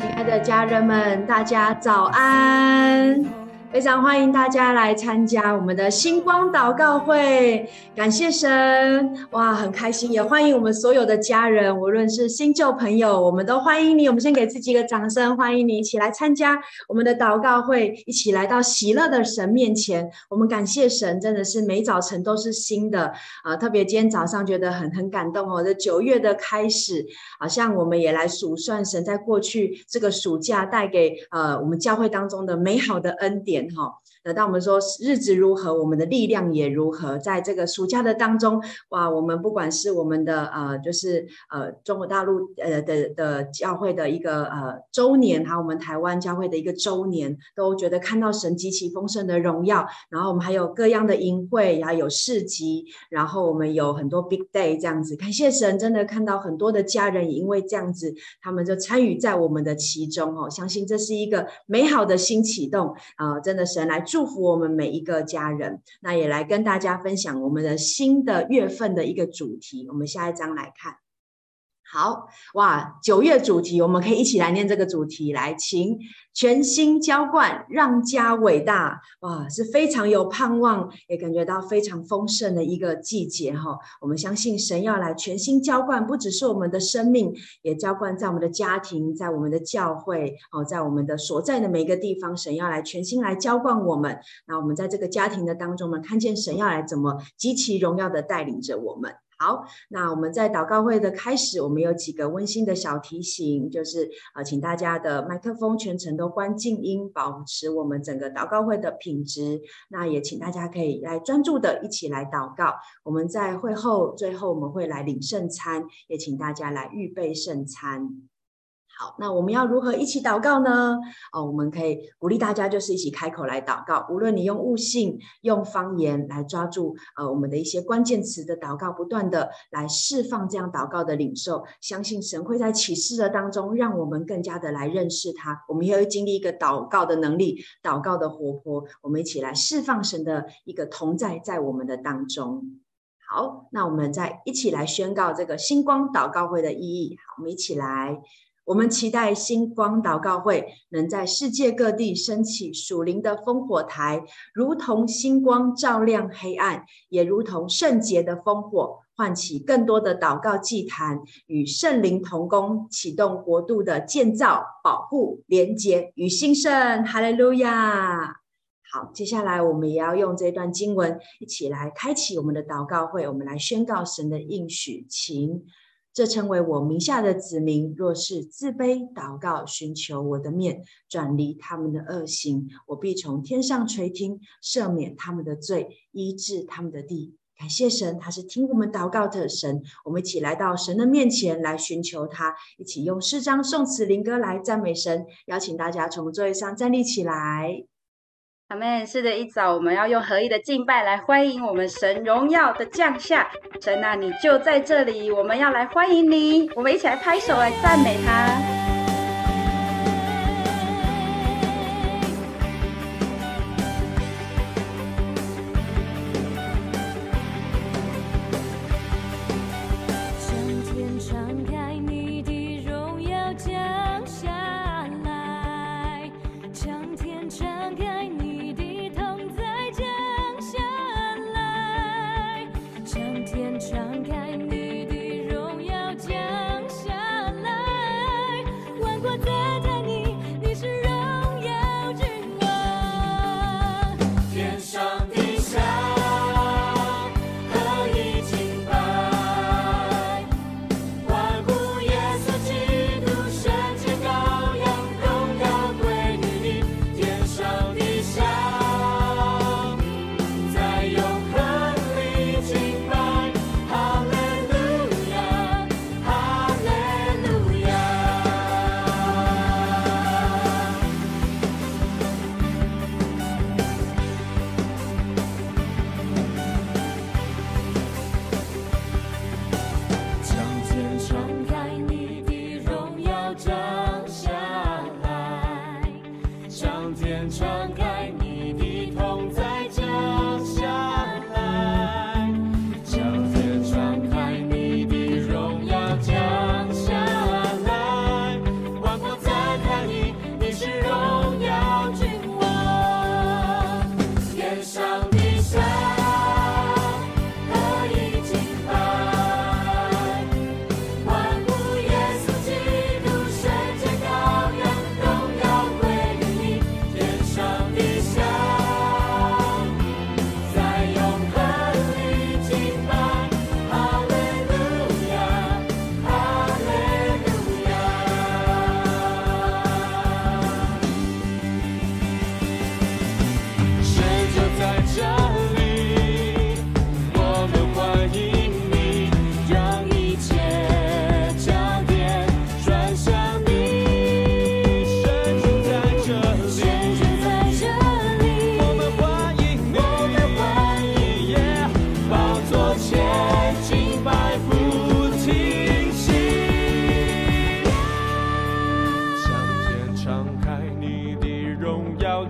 亲爱的家人们，大家早安。非常欢迎大家来参加我们的星光祷告会，感谢神，哇，很开心，也欢迎我们所有的家人，无论是新旧朋友，我们都欢迎你。我们先给自己一个掌声，欢迎你一起来参加我们的祷告会，一起来到喜乐的神面前。我们感谢神，真的是每早晨都是新的啊！特别今天早上觉得很很感动哦，这九月的开始，好像我们也来数算神在过去这个暑假带给呃我们教会当中的美好的恩典。哈，那当我们说日子如何，我们的力量也如何。在这个暑假的当中，哇，我们不管是我们的呃，就是呃中国大陆呃的的教会的一个呃周年，还有我们台湾教会的一个周年，都觉得看到神极其丰盛的荣耀。然后我们还有各样的营会，还有市集，然后我们有很多 big day 这样子。感谢神，真的看到很多的家人也因为这样子，他们就参与在我们的其中哦。相信这是一个美好的新启动啊。真的，神来祝福我们每一个家人，那也来跟大家分享我们的新的月份的一个主题。我们下一章来看。好哇，九月主题，我们可以一起来念这个主题。来，请全心浇灌，让家伟大。哇，是非常有盼望，也感觉到非常丰盛的一个季节哈。我们相信神要来全心浇灌，不只是我们的生命，也浇灌在我们的家庭，在我们的教会哦，在我们的所在的每一个地方，神要来全心来浇灌我们。那我们在这个家庭的当中呢，看见神要来怎么极其荣耀的带领着我们。好，那我们在祷告会的开始，我们有几个温馨的小提醒，就是呃，请大家的麦克风全程都关静音，保持我们整个祷告会的品质。那也请大家可以来专注的一起来祷告。我们在会后最后我们会来领圣餐，也请大家来预备圣餐。好，那我们要如何一起祷告呢？哦，我们可以鼓励大家，就是一起开口来祷告。无论你用悟性、用方言来抓住呃我们的一些关键词的祷告，不断的来释放这样祷告的领受，相信神会在启示的当中，让我们更加的来认识他。我们也会经历一个祷告的能力，祷告的活泼。我们一起来释放神的一个同在在我们的当中。好，那我们再一起来宣告这个星光祷告会的意义。好，我们一起来。我们期待星光祷告会能在世界各地升起属灵的烽火台，如同星光照亮黑暗，也如同圣洁的烽火，唤起更多的祷告祭坛，与圣灵同工，启动国度的建造、保护、连结与兴盛。哈利路亚！好，接下来我们也要用这段经文一起来开启我们的祷告会，我们来宣告神的应许，请。这称为我名下的子民，若是自卑祷告，寻求我的面，转离他们的恶行，我必从天上垂听，赦免他们的罪，医治他们的地。感谢神，他是听我们祷告的神。我们一起来到神的面前来寻求他，一起用诗章、颂词、灵歌来赞美神。邀请大家从座位上站立起来。阿们，是的，一早我们要用合一的敬拜来欢迎我们神荣耀的降下。神啊，你就在这里，我们要来欢迎你。我们一起来拍手来赞美他。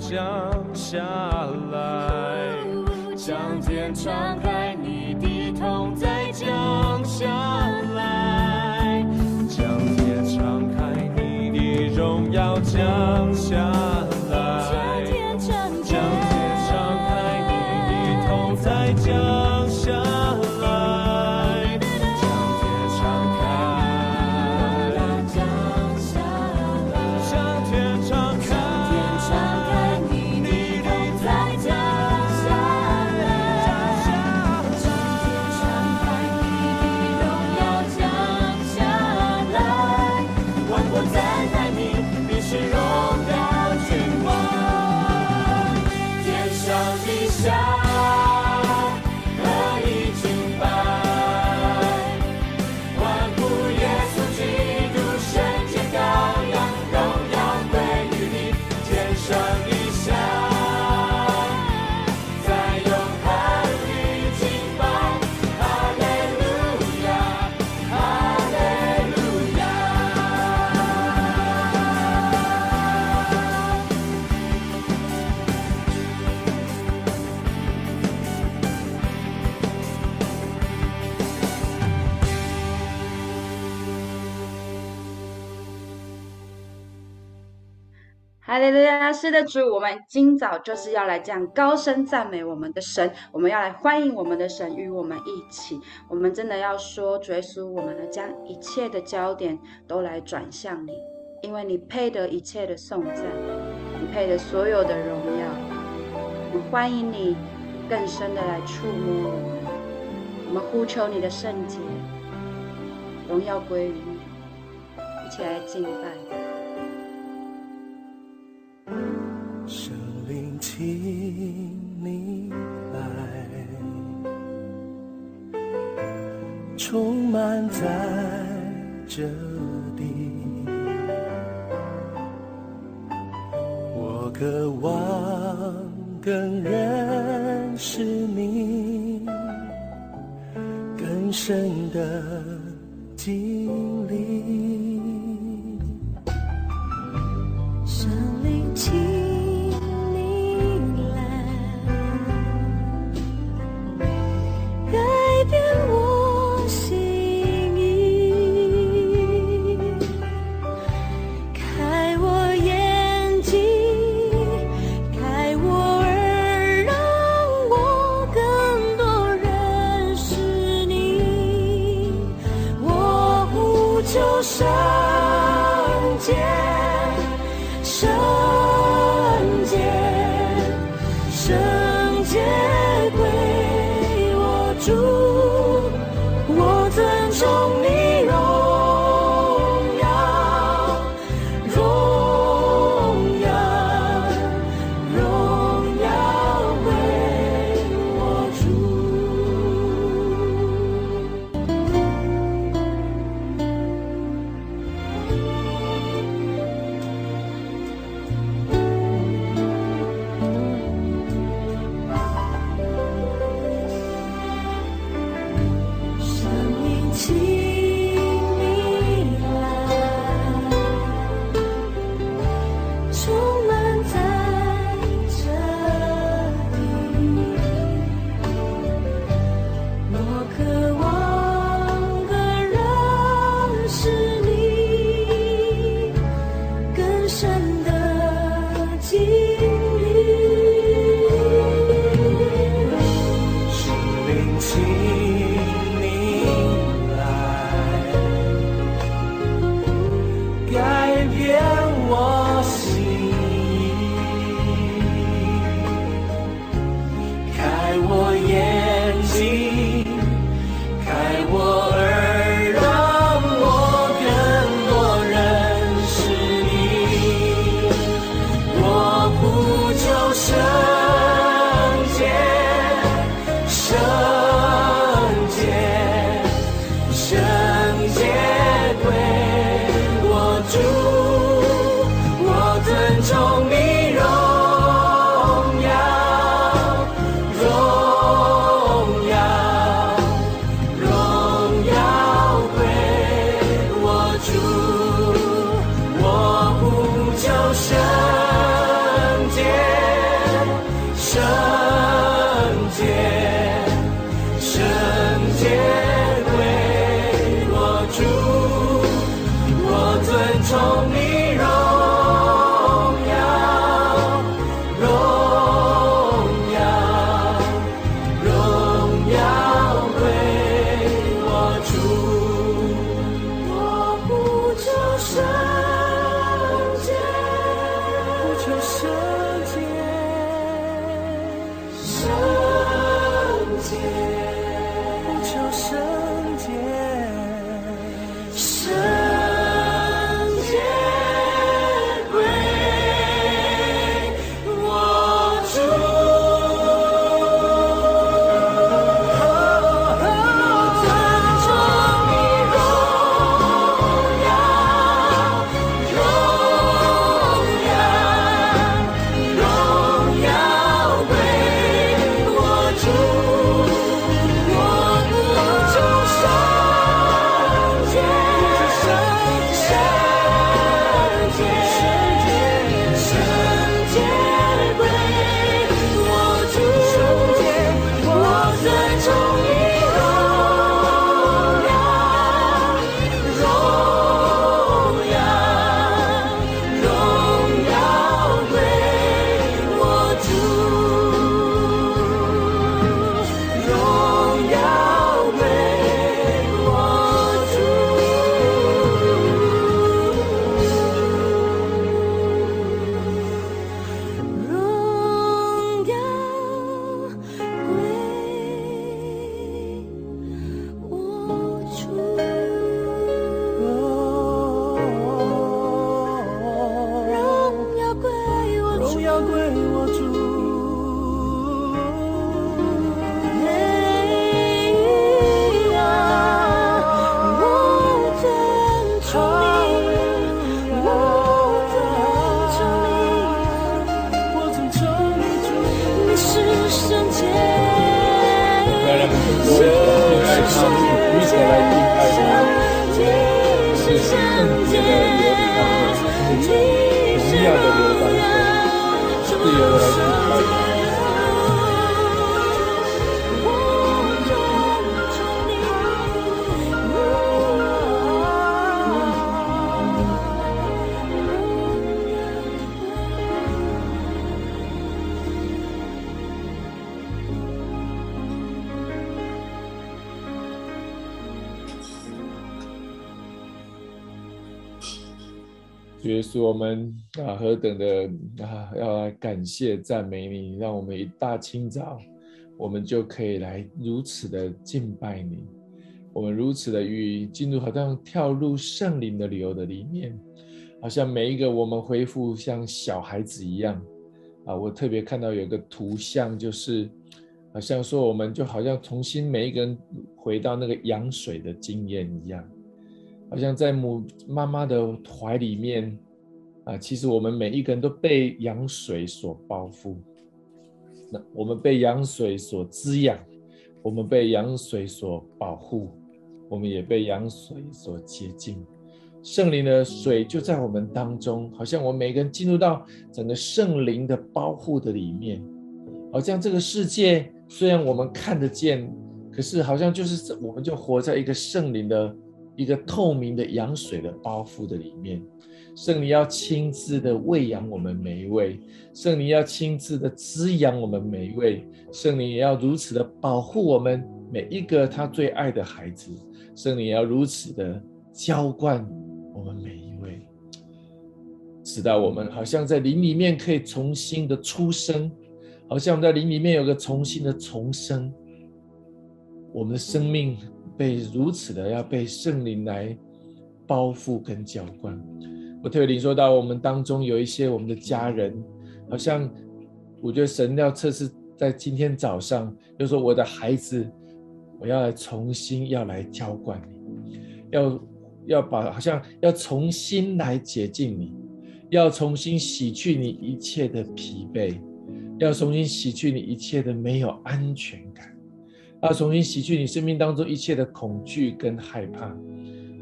降下来，将天敞开，哈利路亚，是的，主，我们今早就是要来这样高声赞美我们的神，我们要来欢迎我们的神与我们一起。我们真的要说，主耶稣，我们来将一切的焦点都来转向你，因为你配得一切的颂赞，你配得所有的荣耀。我们欢迎你更深的来触摸我们，我们呼求你的圣洁，荣耀归于你，一起来敬拜。站在这里。我渴望更认识你，更深的耶稣，我们啊何等的啊要来感谢赞美你，让我们一大清早，我们就可以来如此的敬拜你，我们如此的与进入，好像跳入圣灵的流的里面，好像每一个我们恢复像小孩子一样啊！我特别看到有个图像，就是好像说我们就好像重新每一个人回到那个羊水的经验一样。好像在母妈妈的怀里面啊，其实我们每一个人都被羊水所包覆，那我们被羊水所滋养，我们被羊水所保护，我们也被羊水所洁净。圣灵的水就在我们当中，好像我们每个人进入到整个圣灵的保护的里面，好像这个世界虽然我们看得见，可是好像就是我们就活在一个圣灵的。一个透明的羊水的包覆的里面，圣灵要亲自的喂养我们每一位，圣灵要亲自的滋养我们每一位，圣灵也要如此的保护我们每一个他最爱的孩子，圣灵也要如此的浇灌我们每一位，直到我们好像在灵里面可以重新的出生，好像在灵里面有个重新的重生，我们的生命。被如此的要被圣灵来包覆跟浇灌，我特别领受到我们当中有一些我们的家人，好像我觉得神要测试在今天早上，就说我的孩子，我要来重新要来浇灌你，要要把好像要重新来洁净你，要重新洗去你一切的疲惫，要重新洗去你一切的没有安全感。要重新洗去你生命当中一切的恐惧跟害怕，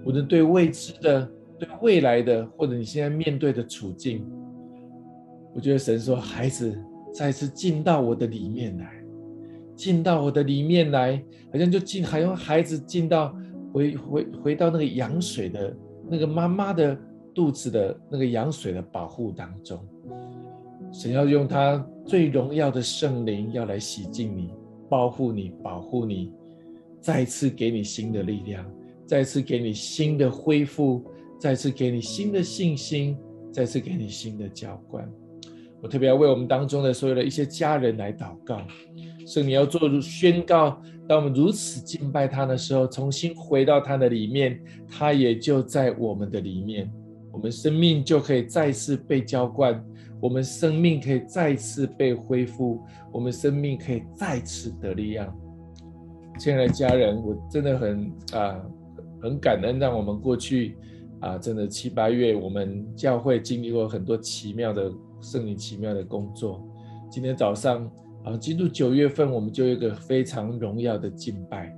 无论对未知的、对未来的，或者你现在面对的处境，我觉得神说：“孩子，再次进到我的里面来，进到我的里面来，好像就进，好像孩子进到回回回到那个羊水的那个妈妈的肚子的那个羊水的保护当中。神要用他最荣耀的圣灵要来洗净你。”保护你，保护你，再次给你新的力量，再次给你新的恢复，再次给你新的信心，再次给你新的浇灌。我特别要为我们当中的所有的一些家人来祷告，圣灵要做宣告。当我们如此敬拜他的时候，重新回到他的里面，他也就在我们的里面，我们生命就可以再次被浇灌。我们生命可以再次被恢复，我们生命可以再次得力量。亲爱的家人，我真的很啊很感恩，让我们过去啊真的七八月，我们教会经历过很多奇妙的圣灵奇妙的工作。今天早上啊进入九月份，我们就有一个非常荣耀的敬拜，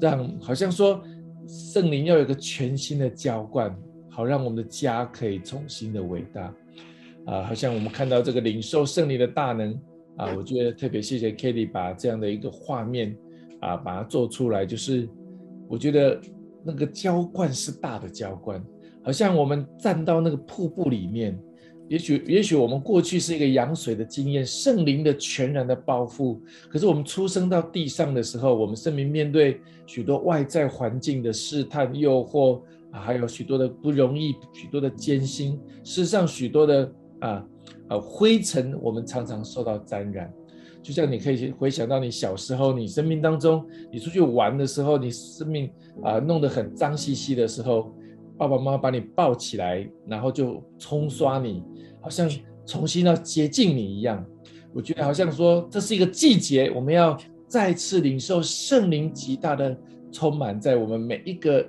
让好像说圣灵要有一个全新的浇灌，好让我们的家可以重新的伟大。啊，好像我们看到这个领受圣灵的大能啊，我觉得特别谢谢 Katie 把这样的一个画面啊，把它做出来，就是我觉得那个浇灌是大的浇灌，好像我们站到那个瀑布里面，也许也许我们过去是一个羊水的经验，圣灵的全然的包覆，可是我们出生到地上的时候，我们生命面对许多外在环境的试探、诱惑啊，还有许多的不容易、许多的艰辛，事实上许多的。啊，呃，灰尘我们常常受到沾染，就像你可以回想到你小时候，你生命当中，你出去玩的时候，你生命啊弄得很脏兮兮的时候，爸爸妈妈把你抱起来，然后就冲刷你，好像重新要洁净你一样。我觉得好像说这是一个季节，我们要再次领受圣灵极大的充满在我们每一个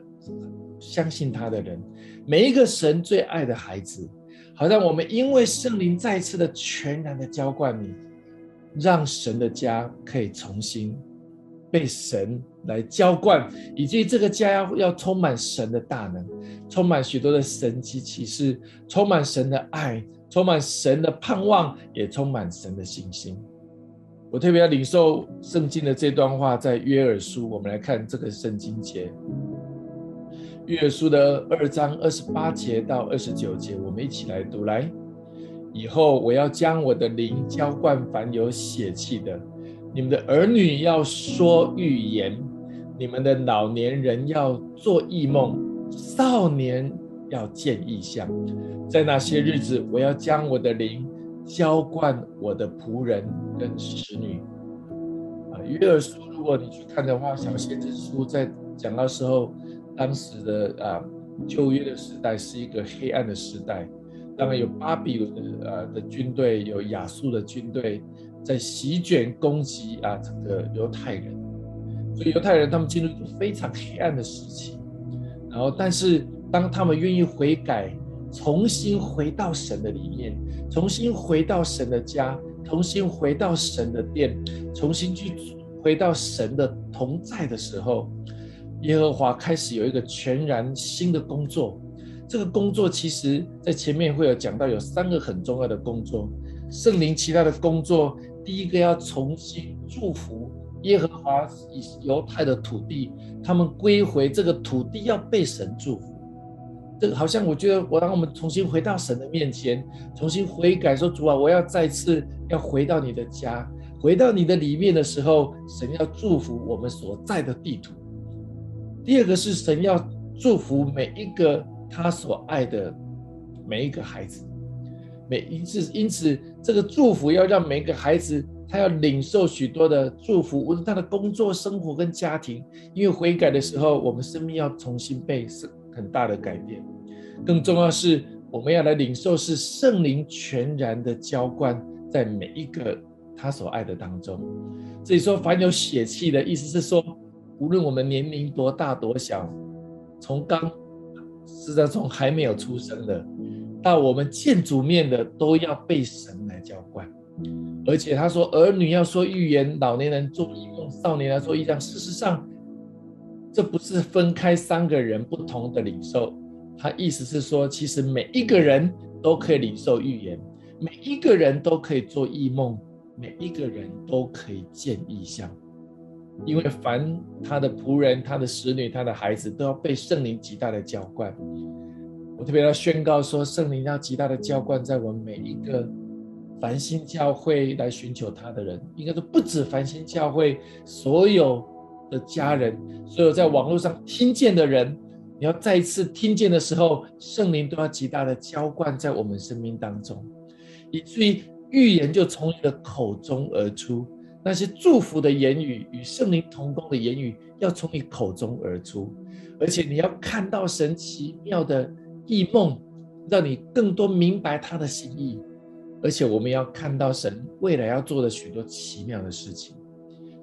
相信他的人，每一个神最爱的孩子。好让我们因为圣灵再次的全然的浇灌你，让神的家可以重新被神来浇灌，以及这个家要要充满神的大能，充满许多的神迹奇事，充满神的爱，充满神的盼望，也充满神的信心。我特别要领受圣经的这段话，在约珥书，我们来看这个圣经节。约书的二章二十八节到二十九节，我们一起来读来。以后我要将我的灵浇灌凡有血气的，你们的儿女要说预言，你们的老年人要做异梦，少年要见异象。在那些日子，我要将我的灵。浇灌我的仆人跟使女啊，约书，如果你去看的话，小先知书在讲的时候，当时的啊旧约的时代是一个黑暗的时代，当然有巴比伦的啊的军队，有亚述的军队在席卷攻击啊整个犹太人，所以犹太人他们进入一个非常黑暗的时期，然后但是当他们愿意悔改。重新回到神的里面，重新回到神的家，重新回到神的殿，重新去回到神的同在的时候，耶和华开始有一个全然新的工作。这个工作其实在前面会有讲到，有三个很重要的工作。圣灵其他的工作，第一个要重新祝福耶和华以犹太的土地，他们归回这个土地要被神祝福。这个好像我觉得，我当我们重新回到神的面前，重新悔改，说主啊，我要再次要回到你的家，回到你的里面的时候，神要祝福我们所在的地图。第二个是神要祝福每一个他所爱的每一个孩子，每一次因此这个祝福要让每一个孩子他要领受许多的祝福，无论他的工作、生活跟家庭，因为悔改的时候，我们生命要重新被生。很大的改变，更重要是，我们要来领受是圣灵全然的浇灌在每一个他所爱的当中。这里说凡有血气的意思是说，无论我们年龄多大多小，从刚实际上从还没有出生的，到我们见主面的，都要被神来浇灌。而且他说，儿女要说预言，老年人做异梦，少年来说异象。事实上。这不是分开三个人不同的领受，他意思是说，其实每一个人都可以领受预言，每一个人都可以做异梦，每一个人都可以见异象，因为凡他的仆人、他的使女、他的孩子，都要被圣灵极大的浇灌。我特别要宣告说，圣灵要极大的浇灌在我们每一个繁星教会来寻求他的人，应该说不止繁星教会所有。的家人，所有在网络上听见的人，你要再一次听见的时候，圣灵都要极大的浇灌在我们生命当中，以至于预言就从你的口中而出，那些祝福的言语与圣灵同工的言语要从你口中而出，而且你要看到神奇妙的异梦，让你更多明白他的心意，而且我们要看到神未来要做的许多奇妙的事情。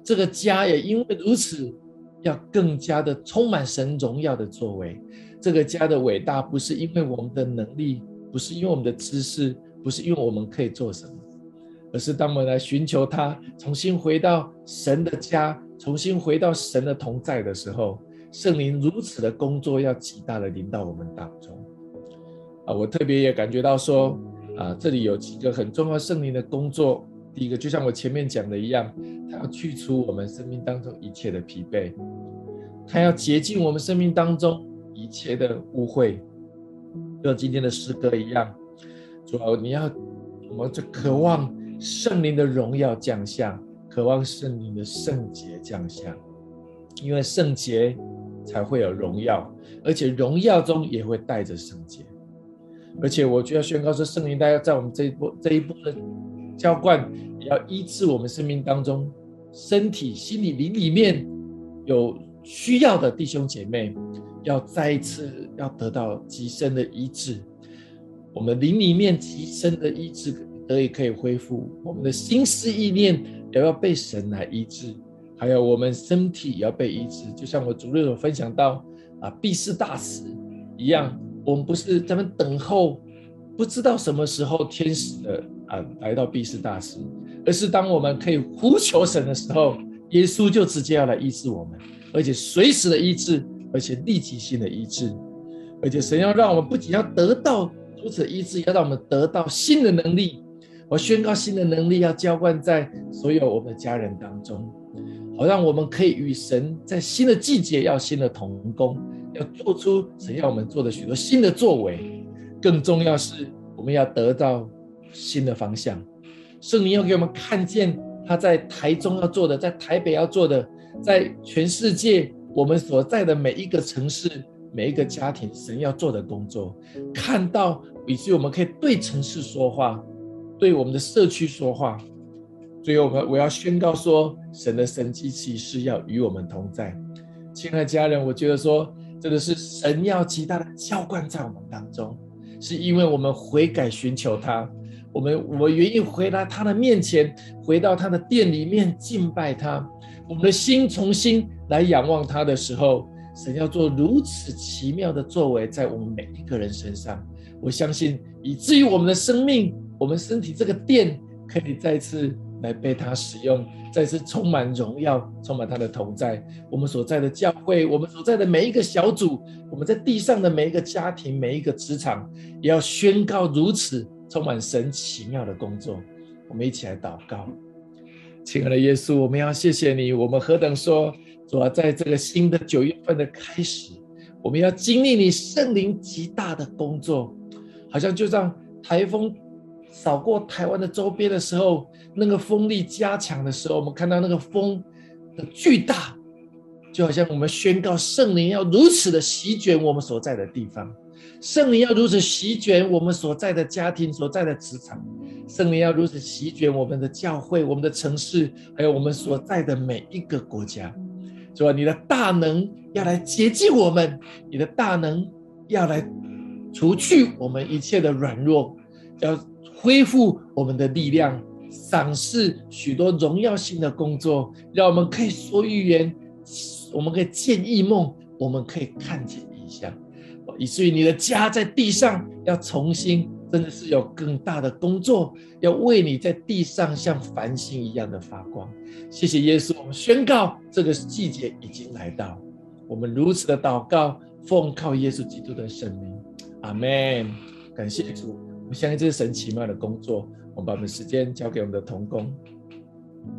这个家也因为如此，要更加的充满神荣耀的作为。这个家的伟大不是因为我们的能力，不是因为我们的知识，不是因为我们可以做什么，而是当我们来寻求他，重新回到神的家，重新回到神的同在的时候，圣灵如此的工作要极大的临到我们当中。啊，我特别也感觉到说，啊，这里有几个很重要圣灵的工作。第一个，就像我前面讲的一样，他要去除我们生命当中一切的疲惫，他要洁净我们生命当中一切的污秽，就今天的诗歌一样。主啊，你要我们就渴望圣灵的荣耀降下，渴望圣灵的圣洁降下，因为圣洁才会有荣耀，而且荣耀中也会带着圣洁。而且我就要宣告说，圣灵大家在我们这一波这一波的浇灌。也要医治我们生命当中身体、心理、灵里面有需要的弟兄姐妹，要再一次要得到极深的医治。我们灵里面极深的医治得以可以恢复，我们的心思意念也要被神来医治，还有我们身体也要被医治。就像我昨日有分享到啊，毕士大池一样，我们不是在那等候，不知道什么时候天使的啊来到毕士大池。而是当我们可以呼求神的时候，耶稣就直接要来医治我们，而且随时的医治，而且立即性的医治，而且神要让我们不仅要得到如此医治，要让我们得到新的能力。我宣告新的能力要浇灌在所有我们的家人当中，好让我们可以与神在新的季节要新的同工，要做出神要我们做的许多新的作为。更重要是，我们要得到新的方向。圣灵要给我们看见他在台中要做的，在台北要做的，在全世界我们所在的每一个城市、每一个家庭，神要做的工作，看到以至于我们可以对城市说话。对我们的社区说话，最后我们我要宣告说，神的神迹奇事要与我们同在。亲爱家人，我觉得说，真的是神要极大的浇灌在我们当中，是因为我们悔改寻求他，我们我们愿意回来他的面前，回到他的殿里面敬拜他，我们的心重新来仰望他的时候，神要做如此奇妙的作为在我们每一个人身上。我相信，以至于我们的生命。我们身体这个殿可以再次来被他使用，再次充满荣耀，充满他的同在。我们所在的教会，我们所在的每一个小组，我们在地上的每一个家庭、每一个职场，也要宣告如此充满神奇妙的工作。我们一起来祷告，亲爱的耶稣，我们要谢谢你。我们何等说，主要在这个新的九月份的开始，我们要经历你圣灵极大的工作，好像就像台风。扫过台湾的周边的时候，那个风力加强的时候，我们看到那个风的巨大，就好像我们宣告圣灵要如此的席卷我们所在的地方，圣灵要如此席卷我们所在的家庭、所在的职场，圣灵要如此席卷我们的教会、我们的城市，还有我们所在的每一个国家。是吧？你的大能要来洁净我们，你的大能要来除去我们一切的软弱，要。恢复我们的力量，赏赐许多荣耀性的工作，让我们可以说预言，我们可以见异梦，我们可以看见异象，以至于你的家在地上要重新，真的是有更大的工作，要为你在地上像繁星一样的发光。谢谢耶稣，我们宣告这个季节已经来到，我们如此的祷告，奉靠耶稣基督的圣名，阿门。感谢主。我相信这是神奇妙的工作，我们把我们时间交给我们的同工。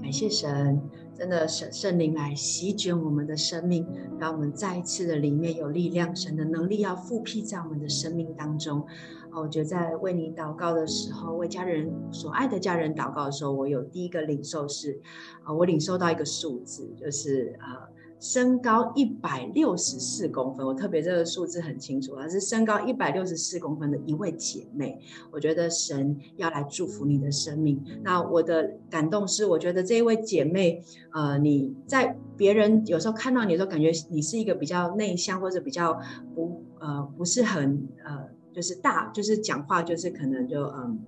感谢神，真的神圣灵来席卷我们的生命，让我们再一次的里面有力量，神的能力要复辟在我们的生命当中。我觉得在为你祷告的时候，为家人所爱的家人祷告的时候，我有第一个领受是，啊，我领受到一个数字，就是啊。身高一百六十四公分，我特别这个数字很清楚，她是身高一百六十四公分的一位姐妹。我觉得神要来祝福你的生命。那我的感动是，我觉得这一位姐妹，呃，你在别人有时候看到你的时候，感觉你是一个比较内向或者比较不呃不是很呃就是大就是讲话就是可能就嗯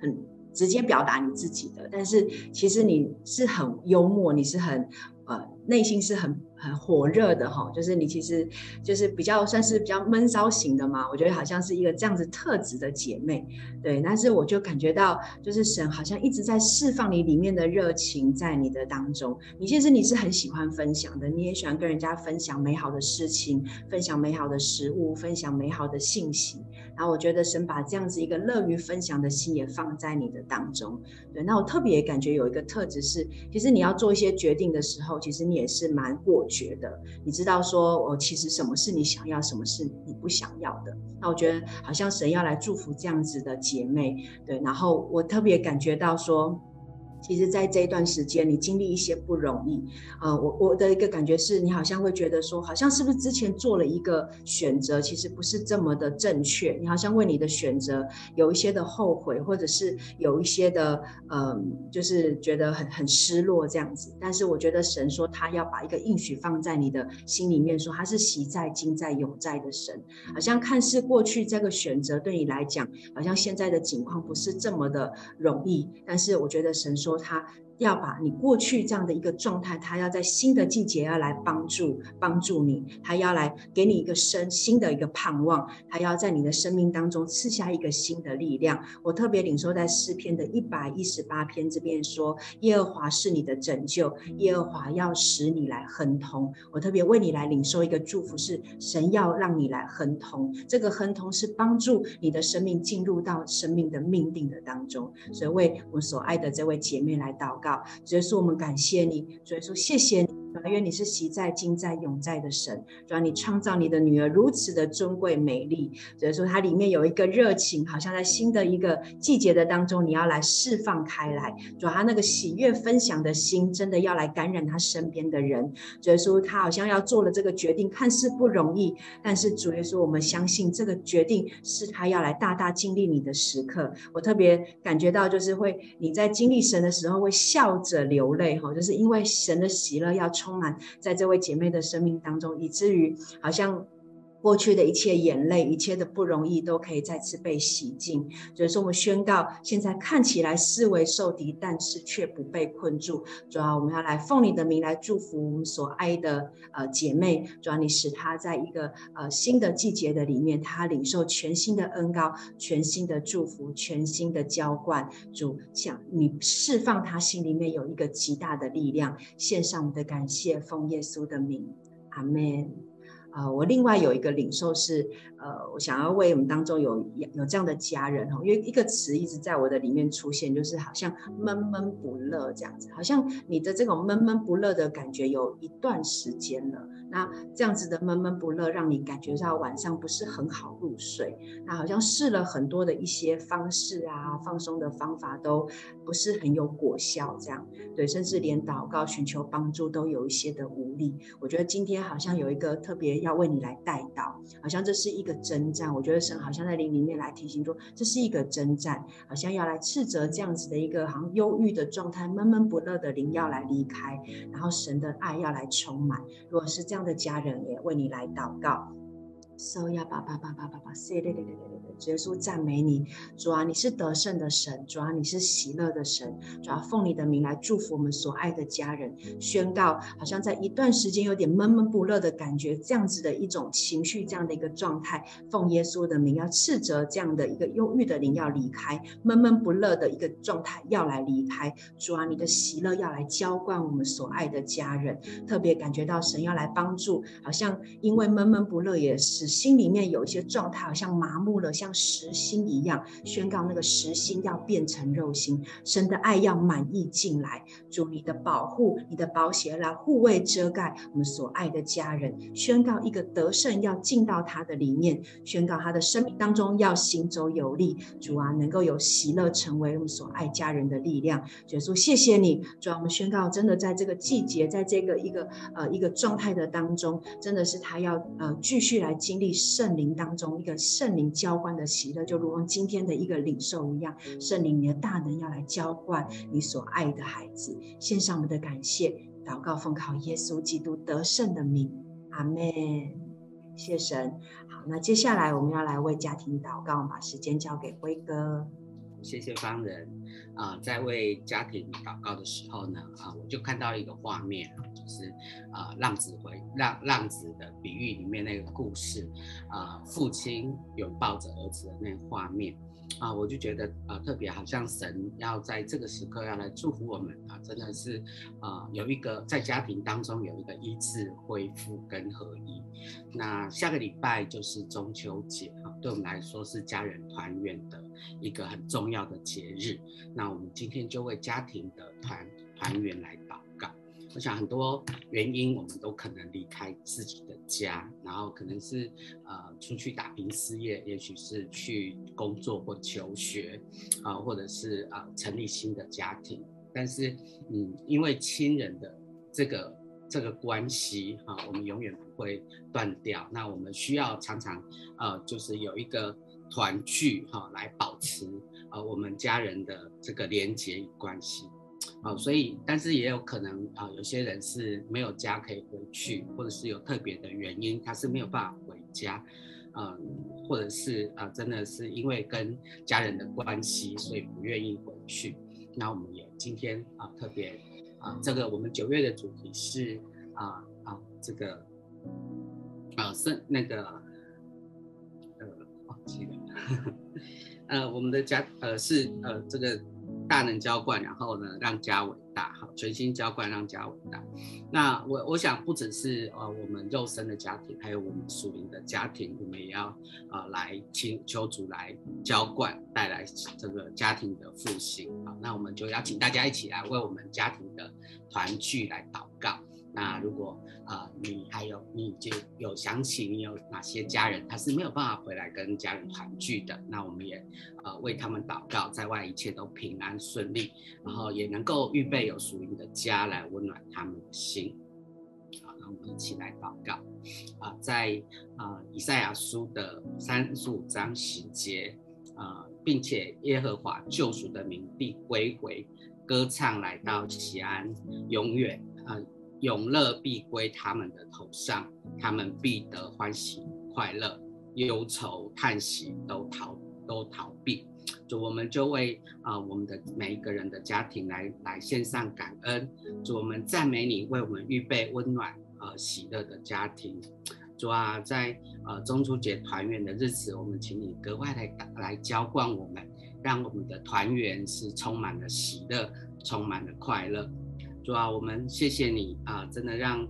很直接表达你自己的，但是其实你是很幽默，你是很呃内心是很。很火热的哈，就是你其实就是比较算是比较闷骚型的嘛，我觉得好像是一个这样子特质的姐妹，对，但是我就感觉到，就是神好像一直在释放你里面的热情在你的当中，你其实你是很喜欢分享的，你也喜欢跟人家分享美好的事情，分享美好的食物，分享美好的信息。然后我觉得神把这样子一个乐于分享的心也放在你的当中，对。那我特别感觉有一个特质是，其实你要做一些决定的时候，其实你也是蛮果决的。你知道说，我其实什么是你想要，什么是你不想要的。那我觉得好像神要来祝福这样子的姐妹，对。然后我特别感觉到说。其实，在这一段时间，你经历一些不容易，啊、我我的一个感觉是，你好像会觉得说，好像是不是之前做了一个选择，其实不是这么的正确，你好像为你的选择有一些的后悔，或者是有一些的，嗯、就是觉得很很失落这样子。但是我觉得神说他要把一个应许放在你的心里面，说他是喜在、今在、永在的神，好像看似过去这个选择对你来讲，好像现在的境况不是这么的容易，但是我觉得神说。说他要把你过去这样的一个状态，他要在新的季节要来帮助帮助你，他要来给你一个生新的一个盼望，他要在你的生命当中赐下一个新的力量。我特别领受在诗篇的一百一十八篇这边说，耶和华是你的拯救，耶和华要使你来亨通。我特别为你来领受一个祝福，是神要让你来亨通。这个亨通是帮助你的生命进入到生命的命定的当中。所以为我所爱的这位姐妹来祷告。所以说，我们感谢你，所以说，谢谢你。因为你是喜在、今在、永在的神，主要你创造你的女儿如此的尊贵美丽，所以说它里面有一个热情，好像在新的一个季节的当中，你要来释放开来，主要他那个喜悦分享的心，真的要来感染他身边的人。主耶稣，他好像要做了这个决定，看似不容易，但是主耶稣，我们相信这个决定是他要来大大经历你的时刻。我特别感觉到，就是会你在经历神的时候会笑着流泪，哈，就是因为神的喜乐要冲充满在这位姐妹的生命当中，以至于好像过去的一切眼泪、一切的不容易，都可以再次被洗净。所以说，我们宣告，现在看起来四围受敌，但是却不被困住。主要我们要来奉你的名来祝福我们所爱的呃姐妹。主要你使她在一个呃新的季节的里面，她领受全新的恩膏、全新的祝福、全新的浇灌。主，想你释放她心里面有一个极大的力量，献上我们的感谢，奉耶稣的名，阿门。呃，我另外有一个领受是，呃，我想要为我们当中有有这样的家人哈，因为一个词一直在我的里面出现，就是好像闷闷不乐这样子，好像你的这种闷闷不乐的感觉有一段时间了。那这样子的闷闷不乐，让你感觉到晚上不是很好入睡。那好像试了很多的一些方式啊，放松的方法都不是很有果效，这样对，甚至连祷告寻求帮助都有一些的无力。我觉得今天好像有一个特别要为你来带到，好像这是一个征战。我觉得神好像在灵里面来提醒说，这是一个征战，好像要来斥责这样子的一个好像忧郁的状态、闷闷不乐的灵要来离开，然后神的爱要来充满。如果是这样。的家人也为你来祷告。So 呀，爸爸爸爸爸爸，谢嘞嘞嘞嘞嘞嘞！耶稣赞美你，主啊，你是得胜的神，主啊，你是喜乐的神，主啊，奉你的名来祝福我们所爱的家人，宣告，好像在一段时间有点闷闷不乐的感觉，这样子的一种情绪，这样的一个状态，奉耶稣的名要斥责这样的一个忧郁的灵要离开，闷闷不乐的一个状态要来离开，主啊，你的喜乐要来浇灌我们所爱的家人，特别感觉到神要来帮助，好像因为闷闷不乐也是。心里面有一些状态，好像麻木了，像石心一样。宣告那个石心要变成肉心，神的爱要满溢进来。主你的保护、你的保险来护卫遮盖我们所爱的家人。宣告一个得胜要进到他的里面，宣告他的生命当中要行走有力。主啊，能够有喜乐成为我们所爱家人的力量。耶稣，谢谢你。主啊，我们宣告，真的在这个季节，在这个一个呃一个状态的当中，真的是他要呃继续来经。经历圣灵当中一个圣灵浇灌的喜乐，就如同今天的一个领受一样，圣灵你的大能要来浇灌你所爱的孩子，献上我们的感谢，祷告奉靠耶稣基督得胜的名，阿门。谢神。好，那接下来我们要来为家庭祷告，把时间交给辉哥。谢谢方人啊、在为家庭祷告的时候呢，啊，我就看到一个画面，就是啊，浪子回浪浪子的比喻里面那个故事，啊，父亲拥抱着儿子的那个画面。啊，我就觉得啊，特别好像神要在这个时刻要来祝福我们啊，真的是啊，有一个在家庭当中有一个医治、恢复跟合一。那下个礼拜就是中秋节啊，对我们来说是家人团圆的一个很重要的节日。那我们今天就为家庭的团团圆来祷告。我想很多原因，我们都可能离开自己的家，然后可能是呃出去打拼事业，也许是去工作或求学，啊、或者是啊、呃、成立新的家庭。但是，嗯，因为亲人的这个这个关系，哈、我们永远不会断掉。那我们需要常常呃，就是有一个团聚，哈、来保持呃我们家人的这个连结与关系。啊、哦，所以，但是也有可能啊、有些人是没有家可以回去，或者是有特别的原因，他是没有办法回家，嗯、或者是啊、真的是因为跟家人的关系，所以不愿意回去。那我们也今天啊特别啊，这个我们九月的主题是啊啊这个啊圣那个呃忘记了，呃我们的家呃是呃这个大能浇灌，然后呢让家伟大，好全心浇灌让家伟大。那我我想不只是呃我们肉身的家庭，还有我们属灵的家庭，我们也要呃来请求主来浇灌，带来这个家庭的复兴啊。那我们就邀请大家一起来为我们家庭的团聚来祷告。那如果呃你还有你就有想起你有哪些家人他是没有办法回来跟家人团聚的，那我们也呃为他们祷告，在外一切都平安顺利，然后也能够预备有属灵的家来温暖他们的心。好，那我们一起来祷告啊、在啊、以赛亚书的三十五章十节啊，并且耶和华救赎的名必归回，歌唱来到西安，永远啊。永乐必归他们的头上，他们必得欢喜快乐，忧愁叹息都逃都逃避。主，我们就为啊、我们的每一个人的家庭来来献上感恩。主，我们赞美你，为我们预备温暖呃喜乐的家庭。主啊，在呃中秋节团圆的日子，我们请你格外来来浇灌我们，让我们的团圆是充满了喜乐，充满了快乐。主啊，我们谢谢你啊！真的让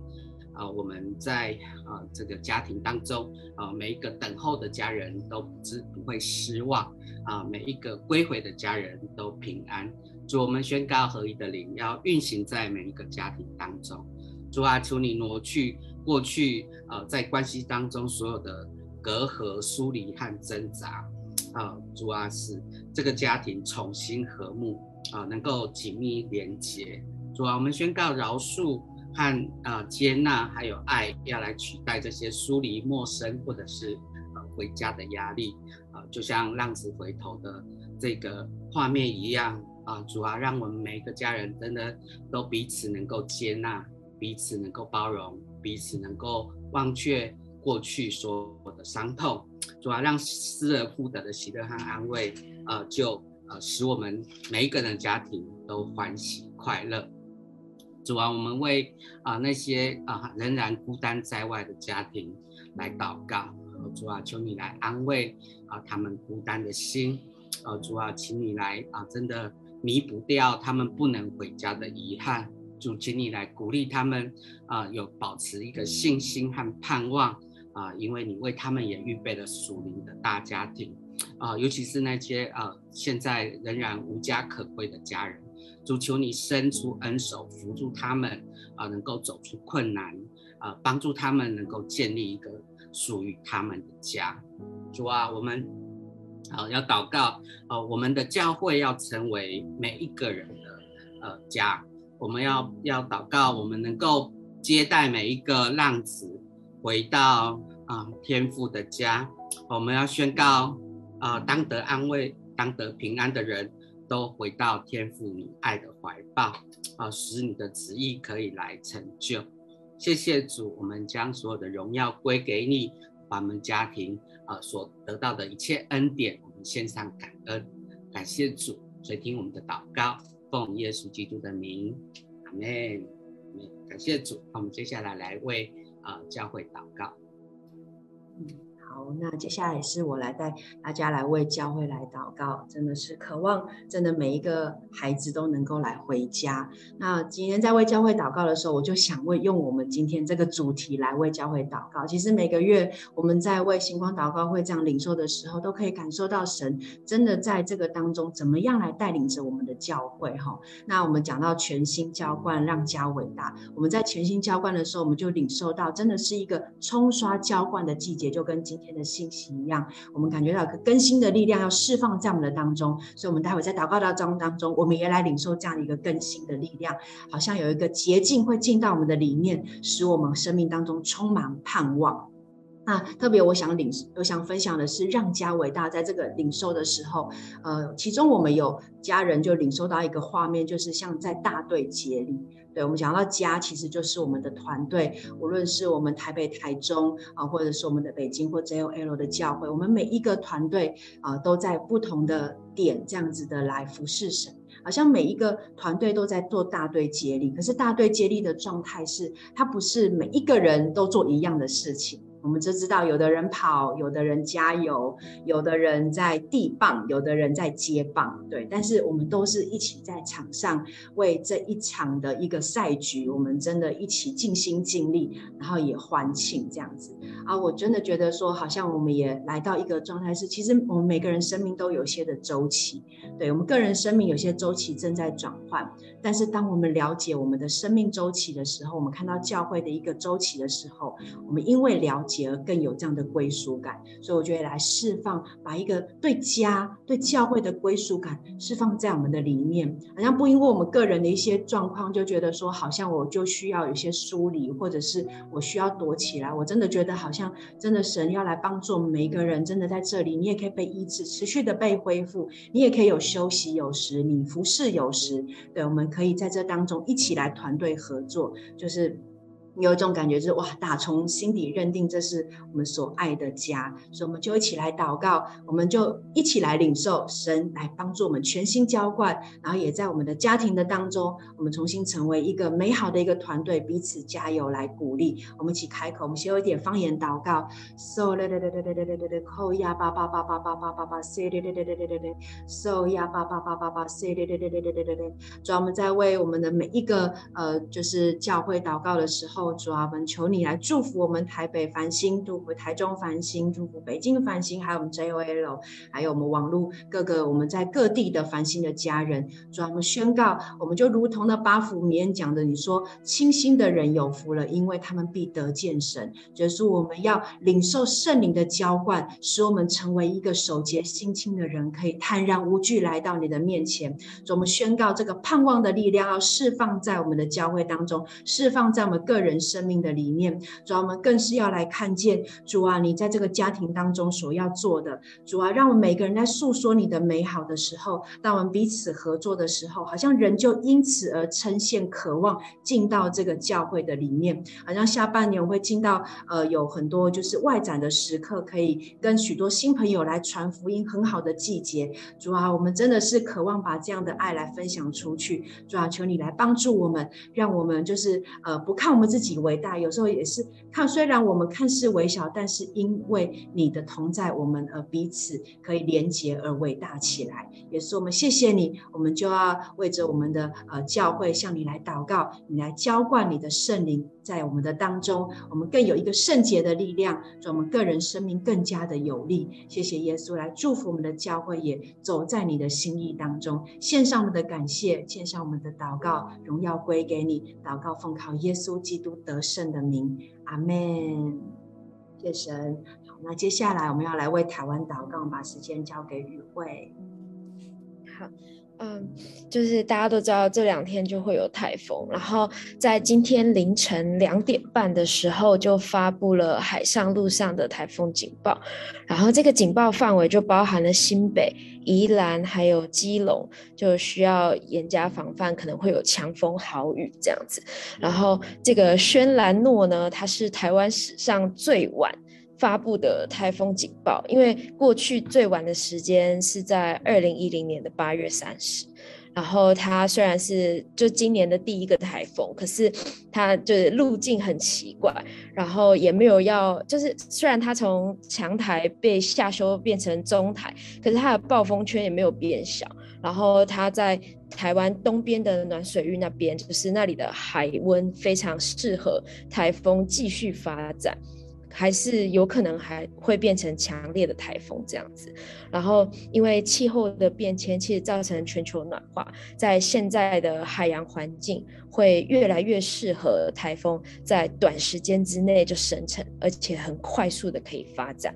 啊我们在啊这个家庭当中啊每一个等候的家人都不知不会失望啊，每一个归回的家人都平安。主，我们宣告合一的灵要运行在每一个家庭当中。主啊，求你挪去过去啊在关系当中所有的隔阂、疏离和挣扎啊。主啊，使这个家庭重新和睦啊，能够紧密连接。主啊，我们宣告饶恕和啊接纳，还有爱，要来取代这些疏离、陌生或者是呃回家的压力啊，就像浪子回头的这个画面一样啊。主啊，让我们每一个家人真的都彼此能够接纳，彼此能够包容，彼此能够忘却过去所有的伤痛。主啊，让失而复得的喜乐和安慰，呃，就呃使我们每一个人的家庭都欢喜快乐。主啊，我们为啊那些啊仍然孤单在外的家庭来祷告。主啊，求你来安慰啊他们孤单的心。啊，主啊，请你来啊，真的弥补掉他们不能回家的遗憾。主，请你来鼓励他们啊，有保持一个信心和盼望啊，因为你为他们也预备了属灵的大家庭啊，尤其是那些啊现在仍然无家可归的家人。主，求你伸出恩手扶助他们啊，能够走出困难啊，帮助他们能够建立一个属于他们的家。主啊，我们啊要祷告啊，我们的教会要成为每一个人的呃家。我们要要祷告，我们能够接待每一个浪子回到啊天父的家。我们要宣告啊，当得安慰、当得平安的人。都回到天父你爱的怀抱啊，使你的旨意可以来成就。谢谢主，我们将所有的荣耀归给你，把我们家庭啊所得到的一切恩典，我们献上感恩，感谢主，垂听我们的祷告，奉耶稣基督的名，阿门。感谢主，那我们接下来来为啊教会祷告。好，那接下来是我来带大家来为教会来祷告，真的是渴望，真的每一个孩子都能够来回家。那今天在为教会祷告的时候，我就想为用我们今天这个主题来为教会祷告。其实每个月我们在为星光祷告会这样领受的时候，都可以感受到神真的在这个当中怎么样来带领着我们的教会哈。那我们讲到全新浇灌，让家伟大。我们在全新浇灌的时候，我们就领受到真的是一个冲刷浇灌的季节，就跟今天。的信息一样，我们感觉到个更新的力量要释放在我们的当中，所以，我们待会在祷告当中当中，我们也来领受这样的一个更新的力量，好像有一个捷径会进到我们的里面，使我们生命当中充满盼望。那特别我想领，我想分享的是，让家伟大在这个领受的时候，呃，其中我们有家人就领受到一个画面，就是像在大队接力。对，我们讲到家，其实就是我们的团队，无论是我们台北、台中啊，或者是我们的北京或 JOL 的教会，我们每一个团队啊，都在不同的点这样子的来服侍神，好像每一个团队都在做大队接力，可是大队接力的状态是，它不是每一个人都做一样的事情。我们就知道，有的人跑，有的人加油，有的人在递棒，有的人在接棒，对。但是我们都是一起在场上为这一场的一个赛局，我们真的一起尽心尽力，然后也欢庆这样子啊！我真的觉得说，好像我们也来到一个状态是，其实我们每个人生命都有些的周期，对，我们个人生命有些周期正在转换。但是当我们了解我们的生命周期的时候，我们看到教会的一个周期的时候，我们因为了解。而更有这样的归属感，所以我觉得来释放，把一个对家、对教会的归属感释放在我们的里面，好像不因为我们个人的一些状况，就觉得说好像我就需要有些疏离，或者是我需要躲起来。我真的觉得好像真的神要来帮助每一个人，真的在这里，你也可以被医治，持续的被恢复，你也可以有休息有时，你服侍有时，对，我们可以在这当中一起来团队合作，就是。有一种感觉，就是哇，打从心底认定这是我们所爱的家，所以我们就一起来祷告，我们就一起来领受神来帮助我们全心浇灌，然后也在我们的家庭的当中，我们重新成为一个美好的一个团队，彼此加油来鼓励。我们一起开口，我们先有一点方言祷告。So 嘞嘞嘞嘞嘞嘞嘞嘞嘞，扣呀叭叭叭叭叭叭叭叭，say 嘞嘞嘞嘞嘞嘞嘞，So 呀叭叭叭叭叭，say 嘞嘞嘞嘞嘞嘞嘞嘞。主要我们在为我们的每一个呃，就是教会祷告的时候。主啊，我们求你来祝福我们台北繁星，祝福台中繁星，祝福北京繁星，还有我们 JOL，还有我们网络各个我们在各地的繁星的家人。主啊，我们宣告，我们就如同那八福里面讲的，你说清心的人有福了，因为他们必得见神。就是我们要领受圣灵的浇灌，使我们成为一个守洁心清的人，可以坦然无惧来到你的面前。主，我们宣告这个盼望的力量要释放在我们的教会当中，释放在我们个人。人生命的里面，主啊，我们更是要来看见主啊，你在这个家庭当中所要做的，主啊，让我们每个人在诉说你的美好的时候，当我们彼此合作的时候，好像人就因此而呈现，渴望进到这个教会的里面，好像下半年我会进到呃有很多就是外展的时刻，可以跟许多新朋友来传福音，很好的季节。主啊，我们真的是渴望把这样的爱来分享出去。主啊，求你来帮助我们，让我们就是呃不看我们自。自己伟大，有时候也是看，虽然我们看似微小，但是因为你的同在，我们而彼此可以连结而伟大起来。也是我们谢谢你，我们就要为着我们的呃教会向你来祷告，你来浇灌你的圣灵在我们的当中，我们更有一个圣洁的力量，让我们个人生命更加的有力。谢谢耶稣来祝福我们的教会，也走在你的心意当中。献上我们的感谢，献上我们的祷告，荣耀归给你。祷告奉靠耶稣基督得胜的名，阿门。谢神。好，那接下来我们要来为台湾祷告，把时间交给宇慧。好。嗯，就是大家都知道这两天就会有台风，然后在今天凌晨两点半的时候就发布了海上、陆上的台风警报，然后这个警报范围就包含了新北、宜兰还有基隆，就需要严加防范，可能会有强风豪雨这样子。然后这个轩岚诺呢，它是台湾史上最晚。发布的台风警报，因为过去最晚的时间是在二零一零年的八月三十，然后它虽然是就今年的第一个台风，可是它就是路径很奇怪，然后也没有要，就是虽然它从强台被下修变成中台，可是它的暴风圈也没有变小，然后它在台湾东边的暖水域那边，就是那里的海温非常适合台风继续发展。还是有可能还会变成强烈的台风这样子，然后因为气候的变迁，其实造成全球暖化，在现在的海洋环境会越来越适合台风在短时间之内就生成，而且很快速的可以发展。